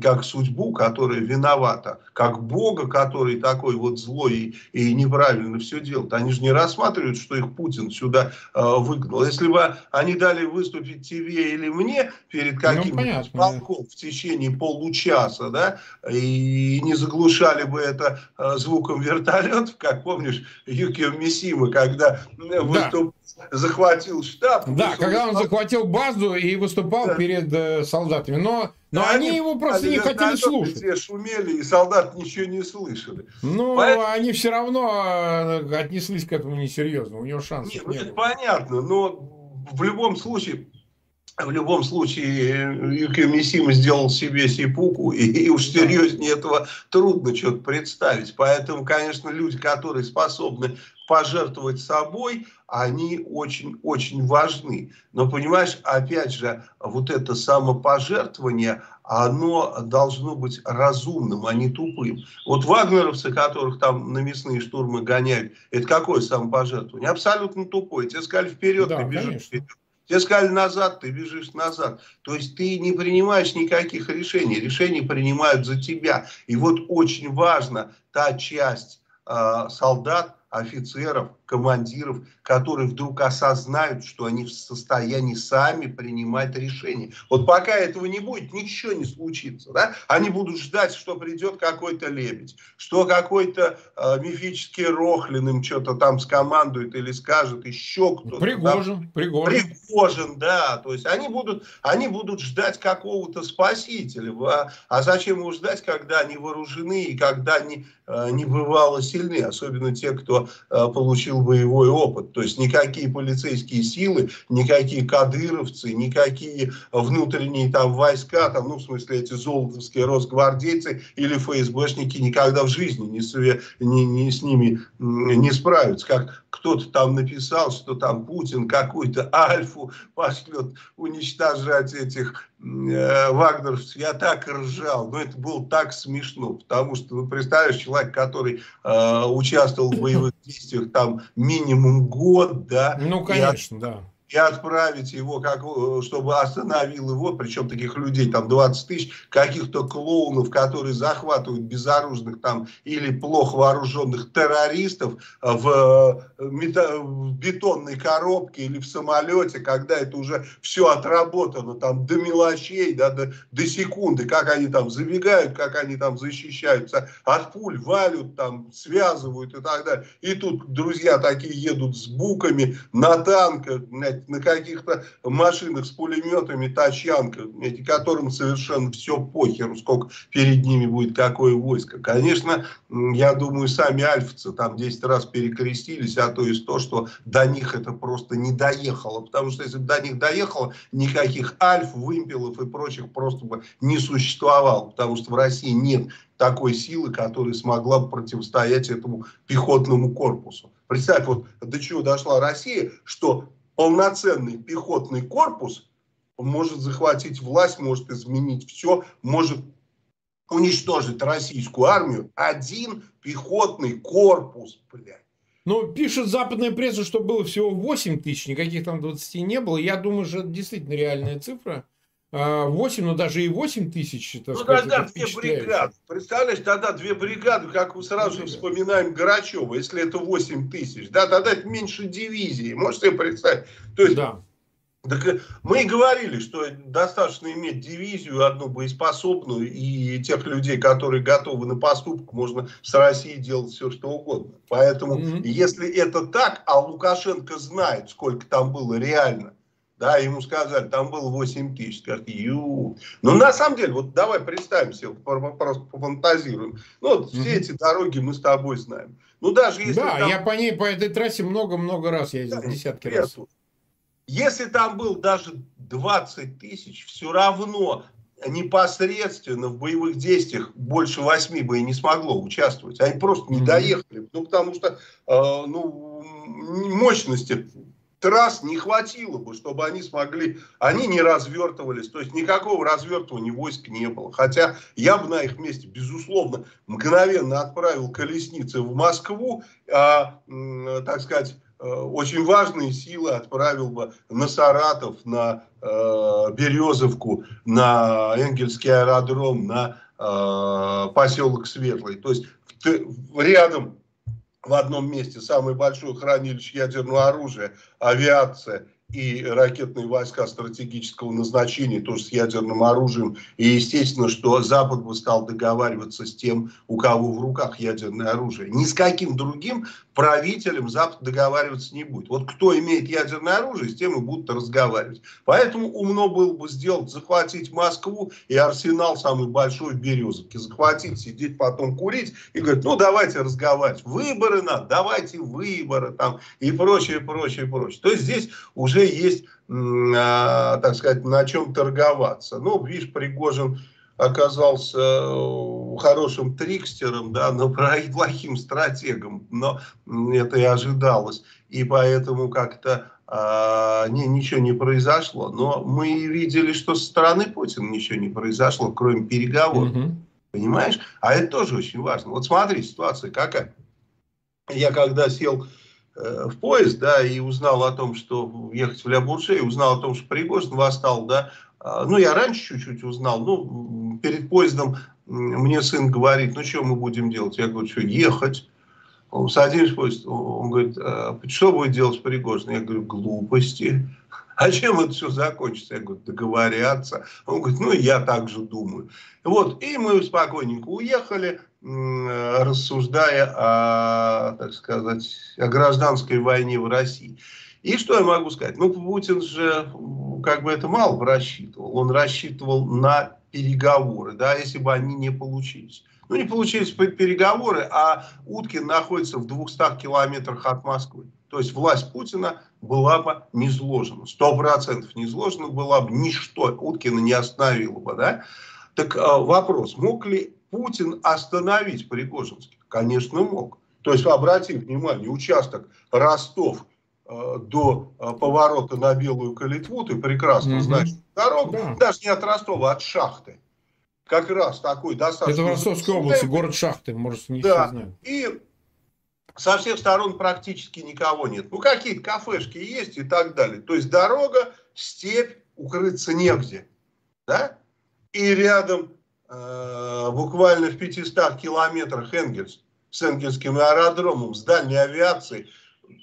как судьбу, которая виновата, как Бога, который такой вот злой и, и неправильно все делает. Они же не рассматривают, что их Путин сюда э, выгнал. Если бы они дали выступить тебе или мне перед каким-то ну, полком в течение получаса, да, и не заглушали бы это э, звуком вертолетов, как помнишь, Юкио Мисима, когда да. выступал захватил штаб. Да, когда он захватил базу и выступал да. перед э, солдатами. Но, но да, они, они его просто не хотели слушать. Все шумели, и солдат ничего не слышали. Ну, Поэтому... они все равно э, отнеслись к этому несерьезно. У него шансов Нет, ну, это понятно, но в любом случае в любом случае Юкио Мисима сделал себе сипуку, и, и уж серьезнее этого трудно что-то представить. Поэтому, конечно, люди, которые способны пожертвовать собой, они очень-очень важны. Но, понимаешь, опять же, вот это самопожертвование, оно должно быть разумным, а не тупым. Вот вагнеровцы, которых там на мясные штурмы гоняют, это какое самопожертвование? Абсолютно тупое. Тебе сказали вперед, да, ты бежишь конечно. вперед. Тебе сказали назад, ты бежишь назад. То есть ты не принимаешь никаких решений. Решения принимают за тебя. И вот очень важно та часть э, солдат, офицеров, командиров, которые вдруг осознают, что они в состоянии сами принимать решения. Вот пока этого не будет, ничего не случится. Да? Они будут ждать, что придет какой-то лебедь, что какой-то э, мифический Рохлин им что-то там скомандует или скажет, еще кто-то. Пригожин, там. Пригожин. Пригожин, да. То есть они будут, они будут ждать какого-то спасителя. А, а зачем его ждать, когда они вооружены и когда они э, не бывало сильны, особенно те, кто э, получил боевой опыт. То есть никакие полицейские силы, никакие кадыровцы, никакие внутренние там войска, там, ну, в смысле, эти золотовские росгвардейцы или ФСБшники никогда в жизни не, не, не с ними не справятся. Как кто-то там написал, что там Путин какую-то альфу пошлет уничтожать этих вагнеровцев. Я так ржал, но это было так смешно, потому что, ну, представляешь, человек, который э, участвовал в боевых действиях там минимум год, да. Ну, конечно, да и отправить его, как, э, чтобы остановил его, причем таких людей там 20 тысяч, каких-то клоунов, которые захватывают безоружных там или плохо вооруженных террористов в, э, в бетонной коробке или в самолете, когда это уже все отработано там до мелочей, да, до, до секунды, как они там забегают, как они там защищаются от пуль, валют там, связывают и так далее. И тут друзья такие едут с буками на танках, на каких-то машинах с пулеметами, тачанка, эти, которым совершенно все похеру, сколько перед ними будет какое войско. Конечно, я думаю, сами альфцы там 10 раз перекрестились, а то и то, что до них это просто не доехало. Потому что если бы до них доехало, никаких альф, вымпелов и прочих просто бы не существовало. Потому что в России нет такой силы, которая смогла бы противостоять этому пехотному корпусу. Представь, вот до чего дошла Россия, что полноценный пехотный корпус может захватить власть, может изменить все, может уничтожить российскую армию. Один пехотный корпус, блядь. Ну, пишет западная пресса, что было всего 8 тысяч, никаких там 20 не было. Я думаю, что это действительно реальная цифра. 8, ну даже и 8 тысяч. Так ну сказать, тогда две бригады. Представляешь, тогда две бригады, как мы сразу же вспоминаем Грачева, если это 8 тысяч, да, тогда это меньше дивизии. Можете себе представить? То есть, да. Так э, мы и говорили, что достаточно иметь дивизию одну боеспособную и тех людей, которые готовы на поступок, можно с Россией делать все, что угодно. Поэтому, mm-hmm. если это так, а Лукашенко знает, сколько там было реально, да, ему сказали, там было 8 тысяч. Скажет, ю. Ну, на самом деле, вот давай представим себе, просто пофантазируем. Ну, вот все эти дороги мы с тобой знаем. Ну, даже если Да, там... я по ней, по этой трассе много-много раз ездил, да, десятки раз. Если там был даже 20 тысяч, все равно непосредственно в боевых действиях больше восьми бы и не смогло участвовать. Они просто не доехали. Ну, потому что э, ну, мощности трасс не хватило бы, чтобы они смогли, они не развертывались, то есть никакого развертывания войск не было. Хотя я бы на их месте, безусловно, мгновенно отправил колесницы в Москву, а, так сказать, э, очень важные силы отправил бы на Саратов, на э, Березовку, на Энгельский аэродром, на э, поселок Светлый. То есть рядом в одном месте самое большое хранилище ядерного оружия, авиация и ракетные войска стратегического назначения, тоже с ядерным оружием. И естественно, что Запад бы стал договариваться с тем, у кого в руках ядерное оружие. Ни с каким другим правителем Запад договариваться не будет. Вот кто имеет ядерное оружие, с тем и будут разговаривать. Поэтому умно было бы сделать, захватить Москву и арсенал самый большой в Березовке. Захватить, сидеть, потом курить и говорить, ну давайте разговаривать. Выборы надо, давайте выборы там и прочее, прочее, прочее. То есть здесь уже есть, а, так сказать, на чем торговаться. Ну, видишь, Пригожин оказался э, хорошим трикстером, да, но плохим стратегом, но это и ожидалось. И поэтому как-то а, не, ничего не произошло. Но мы видели, что со стороны Путина ничего не произошло, кроме переговоров. Понимаешь? А это тоже очень важно. Вот смотри, ситуация какая. Я когда сел Э, в поезд, да, и узнал о том, что ехать в Ля Бурше, узнал о том, что Пригожин восстал, да, а, ну, я раньше чуть-чуть узнал, ну, перед поездом мне сын говорит, ну, что мы будем делать? Я говорю, что, ехать? Он садимся в поезд, он говорит, а, что будет делать Пригожин? Я говорю, глупости. А чем это все закончится? Я говорю, договорятся. Он говорит, ну, я так же думаю. Вот, и мы спокойненько уехали, рассуждая о, так сказать, о гражданской войне в России. И что я могу сказать? Ну, Путин же как бы это мало рассчитывал. Он рассчитывал на переговоры, да, если бы они не получились. Ну, не получились переговоры, а Уткин находится в 200 километрах от Москвы. То есть власть Путина была бы не сложена. Сто процентов не сложена была бы, ничто Уткина не остановило бы, да. Так а, вопрос, мог ли Путин остановить Пригожинский? Конечно, мог. То есть, обратим внимание, участок Ростов э, до э, поворота на Белую Калитву, ты прекрасно mm-hmm. знаешь дорогу, да. даже не от Ростова, а от шахты. Как раз такой достаточно... Это в Ростовской области, город шахты, может, не да. все знают. И со всех сторон практически никого нет. Ну, какие-то кафешки есть и так далее. То есть, дорога, степь, укрыться негде. Да? И рядом, э, буквально в 500 километрах Энгельс, с Энгельским аэродромом, с дальней авиацией.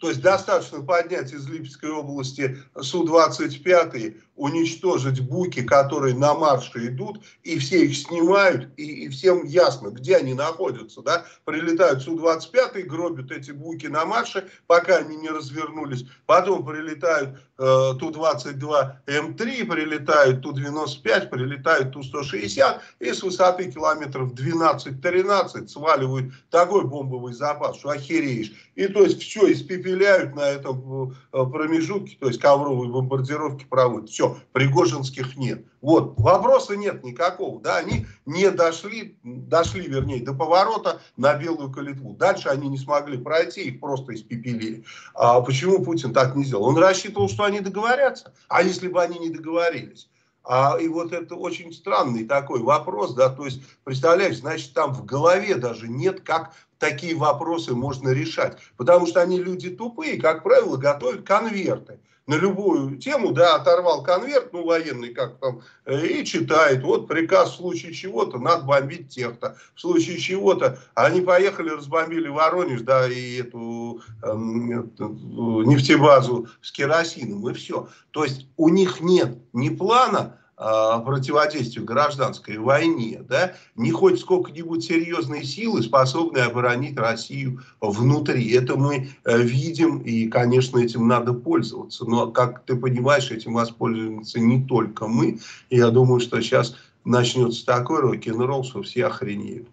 То есть достаточно поднять из Липецкой области Су-25, уничтожить буки, которые на марше идут, и все их снимают, и, и всем ясно, где они находятся. Да? Прилетают Су-25, гробят эти буки на марше, пока они не развернулись. Потом прилетают э, Ту-22М3, прилетают Ту-95, прилетают Ту-160, и с высоты километров 12-13 сваливают такой бомбовый запас, что охереешь. И то есть все испепеляют на этом э, промежутке, то есть ковровые бомбардировки проводят. Все, Пригожинских нет. Вот, вопроса нет никакого, да, они не дошли, дошли, вернее, до поворота на Белую Калитву. Дальше они не смогли пройти, их просто испепелили. А почему Путин так не сделал? Он рассчитывал, что они договорятся, а если бы они не договорились? А, и вот это очень странный такой вопрос, да, то есть, представляешь, значит, там в голове даже нет, как такие вопросы можно решать. Потому что они люди тупые, как правило, готовят конверты на любую тему, да, оторвал конверт, ну, военный как там, э, и читает, вот приказ в случае чего-то, надо бомбить тех-то, в случае чего-то, они поехали, разбомбили Воронеж, да, и эту, э, нефтебазу с керосином, и все. То есть у них нет ни плана, противодействию гражданской войне, да, не хоть сколько-нибудь серьезные силы, способные оборонить Россию внутри. Это мы э, видим, и, конечно, этим надо пользоваться. Но, как ты понимаешь, этим воспользуемся не только мы. Я думаю, что сейчас начнется такой рок-н-ролл, что все охренеют.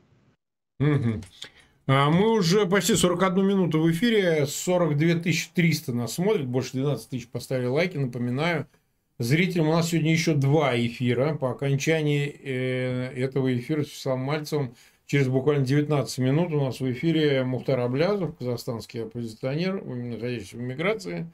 Угу. А мы уже почти 41 минуту в эфире, 42 300 нас смотрят, больше 12 тысяч поставили лайки, напоминаю, Зрителям у нас сегодня еще два эфира. По окончании э, этого эфира с Вячеславом Мальцевым через буквально 19 минут у нас в эфире Мухтар Аблязов, казахстанский оппозиционер, находящийся в миграции.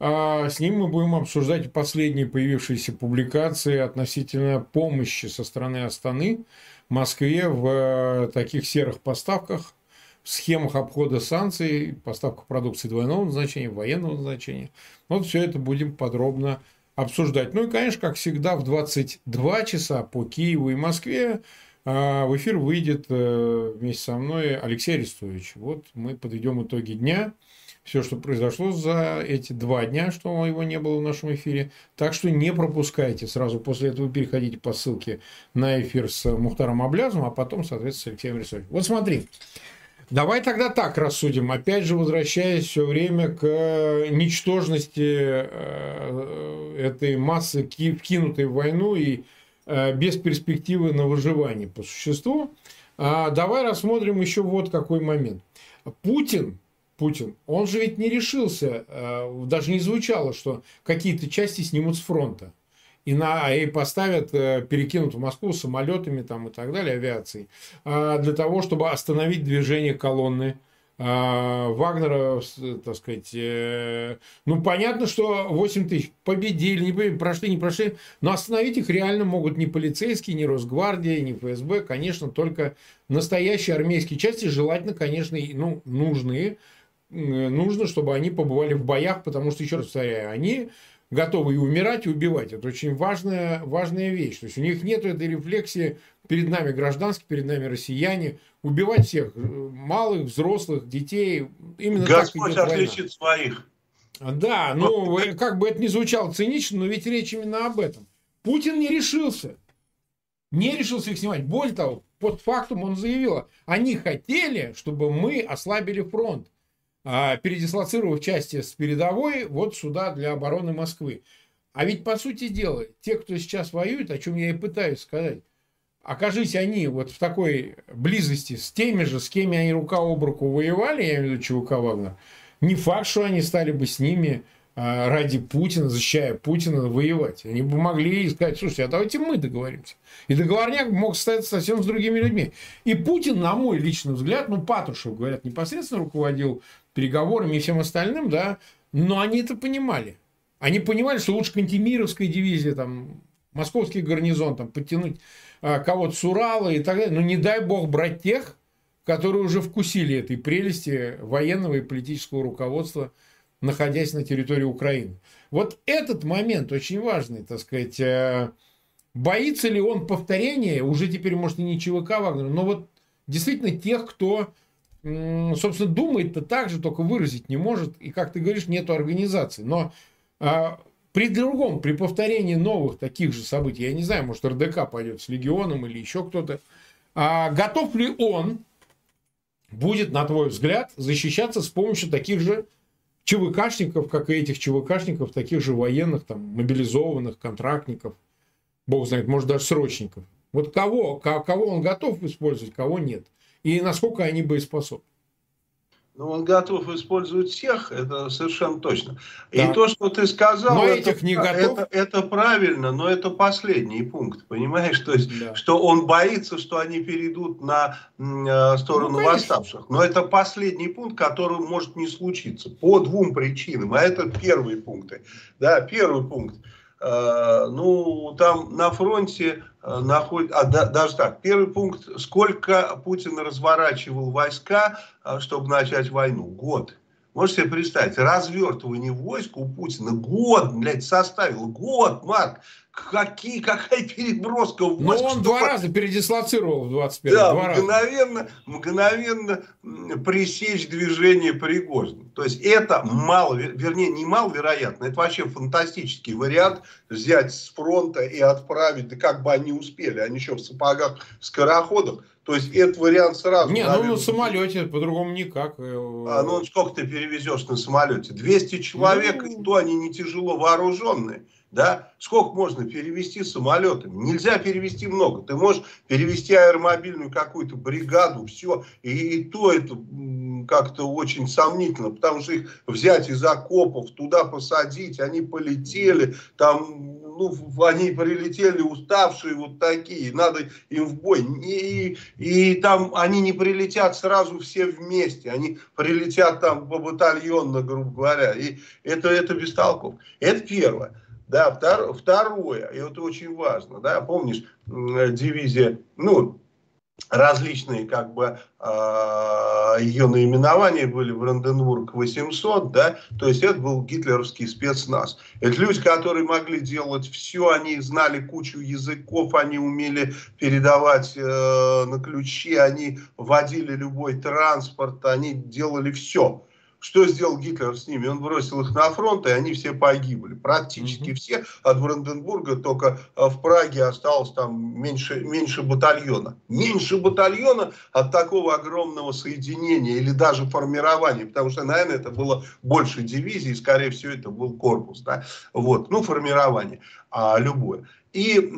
А с ним мы будем обсуждать последние появившиеся публикации относительно помощи со стороны Астаны Москве в э, таких серых поставках, в схемах обхода санкций, поставках продукции двойного назначения, военного назначения. Вот все это будем подробно обсуждать обсуждать. Ну и, конечно, как всегда, в 22 часа по Киеву и Москве а, в эфир выйдет э, вместе со мной Алексей Арестович. Вот мы подведем итоги дня, все, что произошло за эти два дня, что его не было в нашем эфире. Так что не пропускайте. Сразу после этого переходите по ссылке на эфир с Мухтаром Аблязом, а потом, соответственно, с Алексеем Арестовичем. Вот смотри. Давай тогда так рассудим, опять же возвращаясь все время к э, ничтожности э, этой массы, вкинутой в войну и э, без перспективы на выживание по существу. А давай рассмотрим еще вот какой момент. Путин, Путин, он же ведь не решился, даже не звучало, что какие-то части снимут с фронта и, на, и поставят, э, перекинут в Москву самолетами там, и так далее, авиацией, а, для того, чтобы остановить движение колонны. А, Вагнера, так сказать, э, ну, понятно, что 8 тысяч победили, не победили, прошли, не прошли, но остановить их реально могут не полицейские, не Росгвардия, не ФСБ, конечно, только настоящие армейские части, желательно, конечно, ну, нужные, нужно, чтобы они побывали в боях, потому что, еще раз повторяю, они готовы и умирать, и убивать. Это очень важная, важная вещь. То есть у них нет этой рефлексии перед нами гражданские, перед нами россияне. Убивать всех, э, малых, взрослых, детей. Именно Господь так отличит своих. Да, ну, как бы это ни звучало цинично, но ведь речь именно об этом. Путин не решился. Не решился их снимать. Более того, под фактом он заявил, они хотели, чтобы мы ослабили фронт. А, передислоцировав части с передовой вот сюда для обороны Москвы. А ведь, по сути дела, те, кто сейчас воюет, о чем я и пытаюсь сказать, окажись они вот в такой близости с теми же, с кем они рука об руку воевали, я имею в виду ЧВК Вагнер, не факт, что они стали бы с ними а, ради Путина, защищая Путина, воевать. Они бы могли сказать, слушайте, а давайте мы договоримся. И договорняк мог стать совсем с другими людьми. И Путин, на мой личный взгляд, ну, Патрушев, говорят, непосредственно руководил переговорами и всем остальным, да, но они это понимали. Они понимали, что лучше Кантемировская дивизия, там, московский гарнизон, там, подтянуть а, кого-то с Урала и так далее. Но не дай бог брать тех, которые уже вкусили этой прелести военного и политического руководства – находясь на территории Украины. Вот этот момент очень важный, так сказать. Э, боится ли он повторения, уже теперь, может, и не ЧВК Вагнера, но вот действительно тех, кто, собственно, думает-то так же, только выразить не может, и, как ты говоришь, нету организации. Но а, при другом, при повторении новых таких же событий, я не знаю, может РДК пойдет с Легионом или еще кто-то, а готов ли он будет, на твой взгляд, защищаться с помощью таких же ЧВКшников, как и этих ЧВКшников, таких же военных, там, мобилизованных, контрактников, бог знает, может, даже срочников. Вот кого, кого он готов использовать, кого нет. И насколько они боеспособны. Ну, он готов использовать всех, это совершенно точно. Так. И то, что ты сказал, но это, этих не готов. Это, это правильно, но это последний пункт, понимаешь? То есть, да. что он боится, что они перейдут на э, сторону ну, восставших. Но это последний пункт, который может не случиться по двум причинам. А это первые пункты. Да, первый пункт. Э, ну, там на фронте э, находит, а, да, даже так, первый пункт, сколько Путин разворачивал войска, э, чтобы начать войну? Год. Можете себе представить, развертывание войск у Путина год, блядь, составил. Год, Марк. Какие, какая переброска войск. Но он два раза передислоцировал в 21 Да, мгновенно, раза. мгновенно пресечь движение Пригожина. То есть это мало, вернее, не маловероятно, это вообще фантастический вариант взять с фронта и отправить, да как бы они успели, они еще в сапогах, в скороходах, то есть этот вариант сразу... Не, наверное, ну на самолете, по-другому никак. А ну сколько ты перевезешь на самолете? 200 человек, ну... и то они не тяжело вооруженные. Да? Сколько можно перевести самолетами? Нельзя перевести много. Ты можешь перевести аэромобильную какую-то бригаду, все. И, и то это как-то очень сомнительно, потому что их взять из окопов, туда посадить, они полетели, там ну, они прилетели уставшие вот такие, надо им в бой. И, и там они не прилетят сразу все вместе, они прилетят там по батальонно, грубо говоря. И это, это бестолков. Это первое. Да, втор, второе, и это очень важно, да, помнишь, дивизия, ну, различные как бы э, ее наименования были Бранденбург 800, да, то есть это был гитлеровский спецназ. Это люди, которые могли делать все, они знали кучу языков, они умели передавать э, на ключи, они водили любой транспорт, они делали все. Что сделал Гитлер с ними? Он бросил их на фронт, и они все погибли. Практически mm-hmm. все. От Бранденбурга только э, в Праге осталось там меньше, меньше батальона. Меньше батальона от такого огромного соединения или даже формирования. Потому что, наверное, это было больше дивизий, скорее всего, это был корпус. Да? Вот. Ну, формирование а, любое. И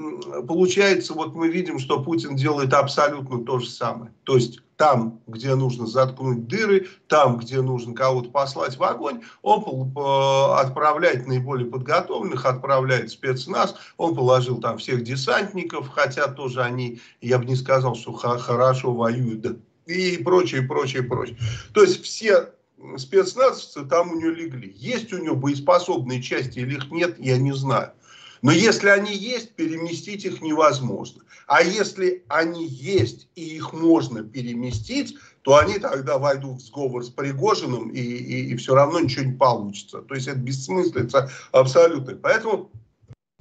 получается, вот мы видим, что Путин делает абсолютно то же самое. То есть там, где нужно заткнуть дыры, там, где нужно кого-то послать в огонь, он отправляет наиболее подготовленных, отправляет спецназ, он положил там всех десантников, хотя тоже они, я бы не сказал, что хорошо воюют, и прочее, прочее, прочее. То есть все спецназовцы там у него легли. Есть у него боеспособные части или их нет, я не знаю. Но если они есть, переместить их невозможно. А если они есть и их можно переместить, то они тогда войдут в сговор с Пригожиным и, и, и все равно ничего не получится. То есть это бессмыслица абсолютно. Поэтому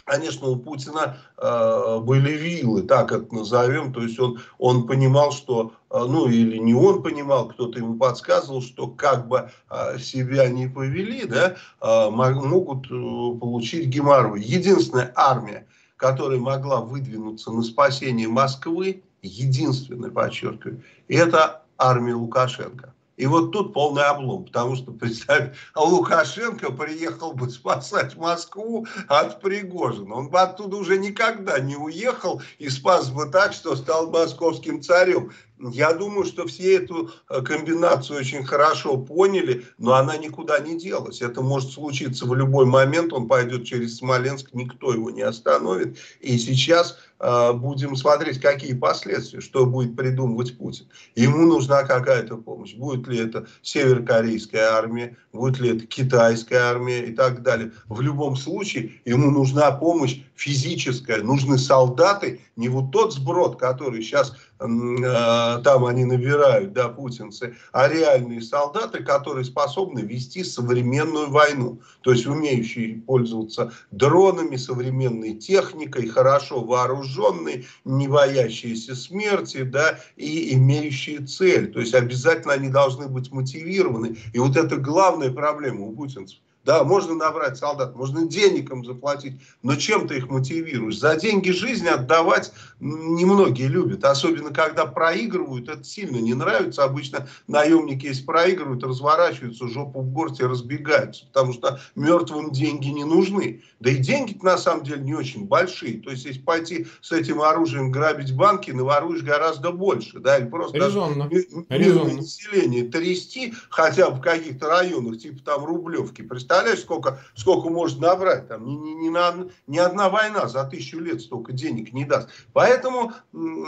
конечно, у Путина э, были вилы, так это назовем, то есть он, он понимал, что, э, ну или не он понимал, кто-то ему подсказывал, что как бы э, себя не повели, да, э, могут э, получить геморрой. Единственная армия, которая могла выдвинуться на спасение Москвы, единственная, подчеркиваю, это армия Лукашенко. И вот тут полный облом, потому что, представь, Лукашенко приехал бы спасать Москву от Пригожина. Он бы оттуда уже никогда не уехал и спас бы так, что стал московским царем. Я думаю, что все эту э, комбинацию очень хорошо поняли, но она никуда не делась. Это может случиться в любой момент. Он пойдет через Смоленск, никто его не остановит. И сейчас будем смотреть, какие последствия, что будет придумывать Путин. Ему нужна какая-то помощь. Будет ли это северокорейская армия, будет ли это китайская армия и так далее. В любом случае ему нужна помощь физическая, нужны солдаты, не вот тот сброд, который сейчас Э, там они набирают, да, путинцы, а реальные солдаты, которые способны вести современную войну, то есть умеющие пользоваться дронами, современной техникой, хорошо вооруженные, не боящиеся смерти, да, и имеющие цель, то есть обязательно они должны быть мотивированы. И вот это главная проблема у путинцев Да, можно набрать солдат, можно денег им заплатить, но чем ты их мотивируешь? За деньги жизни отдавать немногие любят, особенно когда проигрывают, это сильно не нравится. Обычно наемники, если проигрывают, разворачиваются, жопу в горсть и разбегаются, потому что мертвым деньги не нужны. Да и деньги на самом деле не очень большие. То есть, если пойти с этим оружием грабить банки, наворуешь гораздо больше. Да, или просто Резонно. Резонно. население трясти, хотя бы в каких-то районах, типа там Рублевки. Представляешь, сколько, сколько может набрать? Там ни, ни, ни, ни одна война за тысячу лет столько денег не даст. Поэтому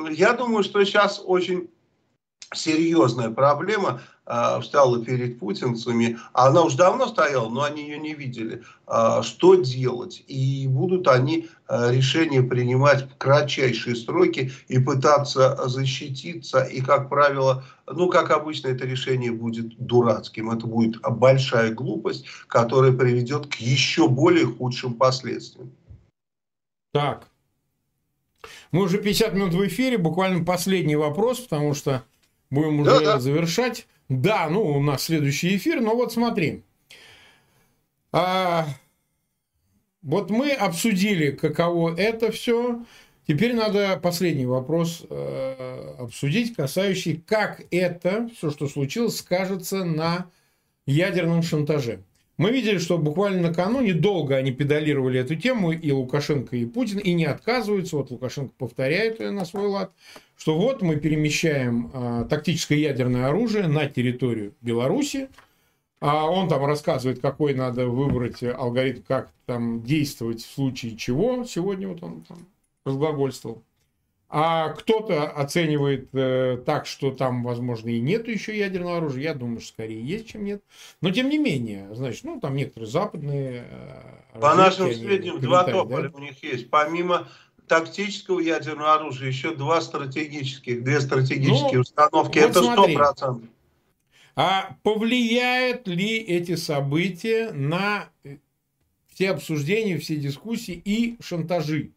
я думаю, что сейчас очень серьезная проблема встала перед путинцами. Она уже давно стояла, но они ее не видели. Э, что делать? И будут они э, решения принимать в кратчайшие сроки и пытаться защититься. И, как правило, ну, как обычно, это решение будет дурацким. Это будет большая глупость, которая приведет к еще более худшим последствиям. Так. Мы уже 50 минут в эфире. Буквально последний вопрос, потому что Будем уже да, да. завершать. Да, ну, у нас следующий эфир, но вот смотри. А, вот мы обсудили, каково это все. Теперь надо последний вопрос э, обсудить, касающий, как это, все, что случилось, скажется на ядерном шантаже. Мы видели, что буквально накануне долго они педалировали эту тему, и Лукашенко, и Путин, и не отказываются. Вот Лукашенко повторяет на свой лад, что вот мы перемещаем э, тактическое ядерное оружие на территорию Беларуси. А он там рассказывает, какой надо выбрать алгоритм, как там действовать в случае чего. Сегодня вот он там разглагольствовал. А кто-то оценивает э, так, что там, возможно, и нет еще ядерного оружия. Я думаю, что скорее есть, чем нет. Но тем не менее, значит, ну там некоторые западные... Э, По нашим сведениям, два тополя да? у них есть. Помимо тактического ядерного оружия, еще два стратегических, две стратегические ну, установки. Вот Это сто процентов. А повлияют ли эти события на все обсуждения, все дискуссии и шантажи?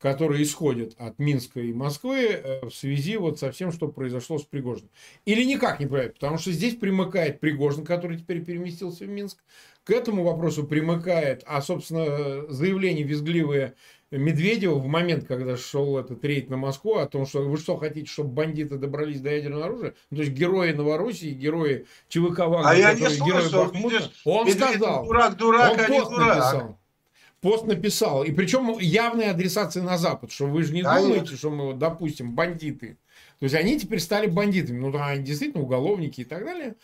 которые исходят от Минска и Москвы э, в связи вот со всем, что произошло с Пригожиным. Или никак не проект, потому что здесь примыкает Пригожин, который теперь переместился в Минск. К этому вопросу примыкает, а, собственно, заявление визгливое Медведева в момент, когда шел этот рейд на Москву, о том, что вы что хотите, чтобы бандиты добрались до ядерного оружия? Ну, то есть герои Новороссии, герои ЧВК Вагнера, а я не слышал, Бахмута, видишь, он сказал, дурак, дурак, он а пост дурак. написал пост написал. И причем явные адресации на Запад, что вы же не Конечно. думаете, что мы, допустим, бандиты. То есть они теперь стали бандитами. Ну да, они действительно уголовники и так далее.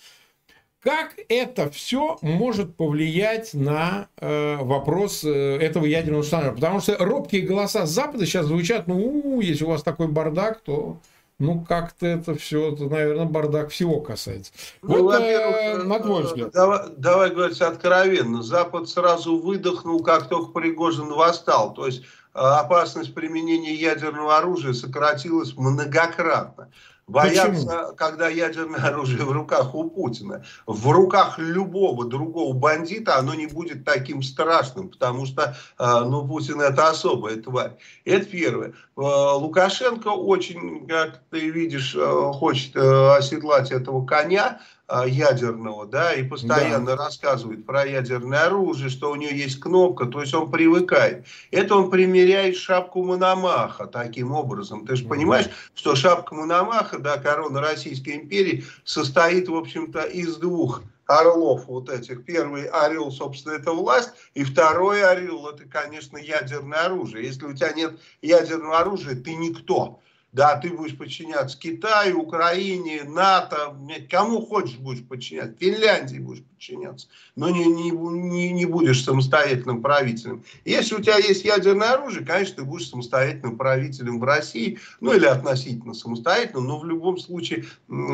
Как это все может повлиять на э, вопрос э, этого ядерного стандарта? Потому что робкие голоса с Запада сейчас звучат, ну, если у вас такой бардак, то ну, как-то это все, это, наверное, бардак всего касается. Ну, вот, э, на твой взгляд. Давай, давай говорить откровенно. Запад сразу выдохнул, как только Пригожин восстал. То есть э, опасность применения ядерного оружия сократилась многократно. Боятся, Почему? когда ядерное оружие в руках у Путина. В руках любого другого бандита оно не будет таким страшным, потому что э, ну, Путин это особая тварь. Это первое. Э, Лукашенко очень, как ты видишь, э, хочет оседлать этого коня, ядерного, да, и постоянно да. рассказывает про ядерное оружие, что у нее есть кнопка, то есть он привыкает. Это он примеряет шапку Мономаха таким образом. Ты же понимаешь, что шапка Мономаха, да, корона Российской империи состоит, в общем-то, из двух орлов вот этих. Первый орел, собственно, это власть, и второй орел, это, конечно, ядерное оружие. Если у тебя нет ядерного оружия, ты никто да, ты будешь подчиняться Китаю, Украине, НАТО, кому хочешь будешь подчиняться, Финляндии будешь подчиняться, но не, не, не, не будешь самостоятельным правителем. Если у тебя есть ядерное оружие, конечно, ты будешь самостоятельным правителем в России, ну или относительно самостоятельным, но в любом случае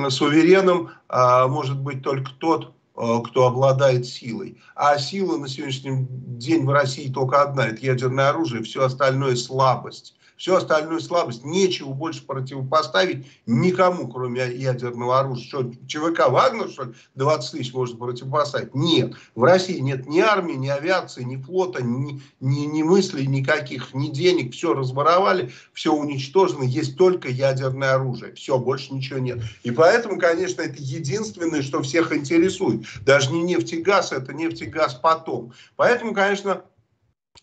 суверенным а, может быть только тот, а, кто обладает силой. А сила на сегодняшний день в России только одна, это ядерное оружие, все остальное слабость Все остальное слабость. Нечего больше противопоставить никому, кроме ядерного оружия. Что, ЧВК Вагнер, что ли, 20 тысяч можно противопоставить? Нет. В России нет ни армии, ни авиации, ни флота, ни, ни, ни мыслей никаких, ни денег. Все разворовали, все уничтожено. Есть только ядерное оружие. Все, больше ничего нет. И поэтому, конечно, это единственное, что всех интересует. Даже не нефть и газ, это нефть и газ потом. Поэтому, конечно,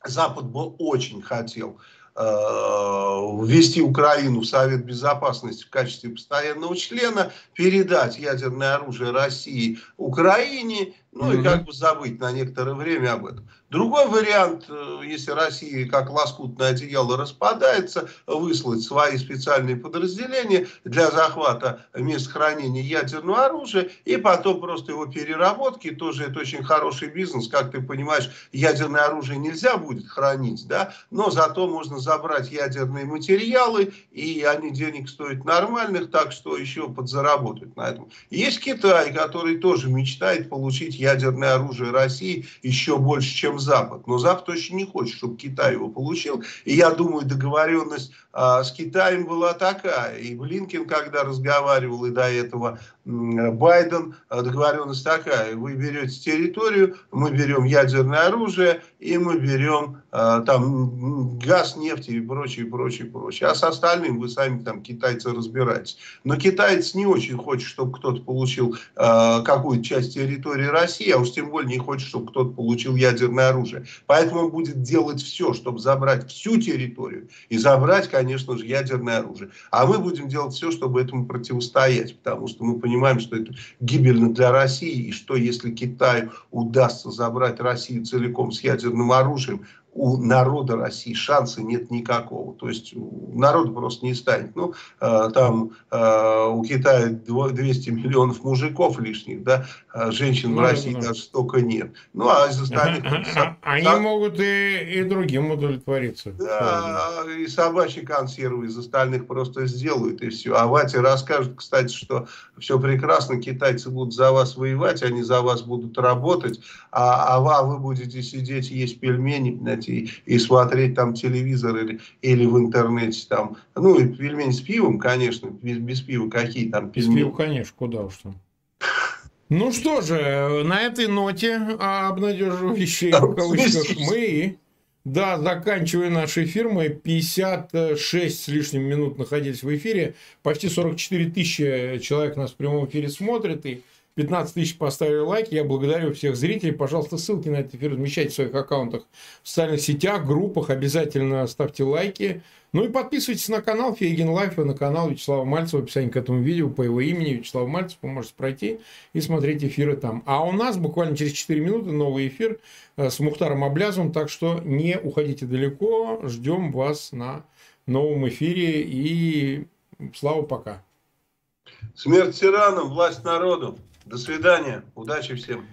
Запад бы очень хотел ввести Украину в Совет Безопасности в качестве постоянного члена, передать ядерное оружие России Украине, ну mm-hmm. и как бы забыть на некоторое время об этом. Другой вариант, э, если Россия как лоскутное одеяло распадается, выслать свои специальные подразделения для захвата мест хранения ядерного оружия и потом просто его переработки. Тоже это очень хороший бизнес. Как ты понимаешь, ядерное оружие нельзя будет хранить, да, но зато можно забрать ядерные материалы, и они денег стоят нормальных, так что еще подзаработать на этом. Есть Китай, который тоже мечтает получить ядерное оружие России еще больше, чем Запад. Но Запад очень не хочет, чтобы Китай его получил. И я думаю, договоренность а, с Китаем была такая. И Блинкин, когда разговаривал, и до этого Байден, а, договоренность такая. Вы берете территорию, мы берем ядерное оружие, и мы берем а, там газ, нефть и прочее, прочее, прочее. А с остальным вы сами там, китайцы, разбираетесь. Но китаец не очень хочет, чтобы кто-то получил а, какую-то часть территории России, а уж тем более не хочет, чтобы кто-то получил ядерное оружие. Поэтому он будет делать все, чтобы забрать всю территорию и забрать, конечно же, ядерное оружие. А мы будем делать все, чтобы этому противостоять, потому что мы понимаем, что это гибельно для России, и что если Китаю удастся забрать Россию целиком с ядерным оружием, у народа России шанса нет никакого. То есть народа просто не станет. Ну, э, там э, у Китая 200 миллионов мужиков лишних, да, а женщин ну, в России да. даже столько нет. Ну, а из остальных... А, а, они так, могут и, и другим удовлетвориться. Да, и собачьи консервы из остальных просто сделают, и все. А Ватя расскажет, кстати, что все прекрасно, китайцы будут за вас воевать, они за вас будут работать, а, а вы будете сидеть, есть пельмени, знаете, и, и смотреть там телевизор или, или в интернете там. Ну, и пельмени с пивом, конечно, без, без пива какие там пельмени. Без пива, конечно, куда уж там. Ну что же, на этой ноте обнадеживающей в кавычках мы да, заканчивая наш эфир, мы 56 с лишним минут находились в эфире. Почти 44 тысячи человек нас в прямом эфире смотрят. И 15 тысяч поставили лайки. Я благодарю всех зрителей. Пожалуйста, ссылки на этот эфир размещайте в своих аккаунтах в социальных сетях, группах. Обязательно ставьте лайки. Ну и подписывайтесь на канал Фейгин Live и на канал Вячеслава Мальцева. Описании к этому видео по его имени Вячеслав Мальцев. Вы можете пройти и смотреть эфиры там. А у нас буквально через 4 минуты новый эфир э, с Мухтаром Аблязовым. Так что не уходите далеко. Ждем вас на новом эфире. И слава пока. Смерть тиранам, власть народу. До свидания. Удачи всем.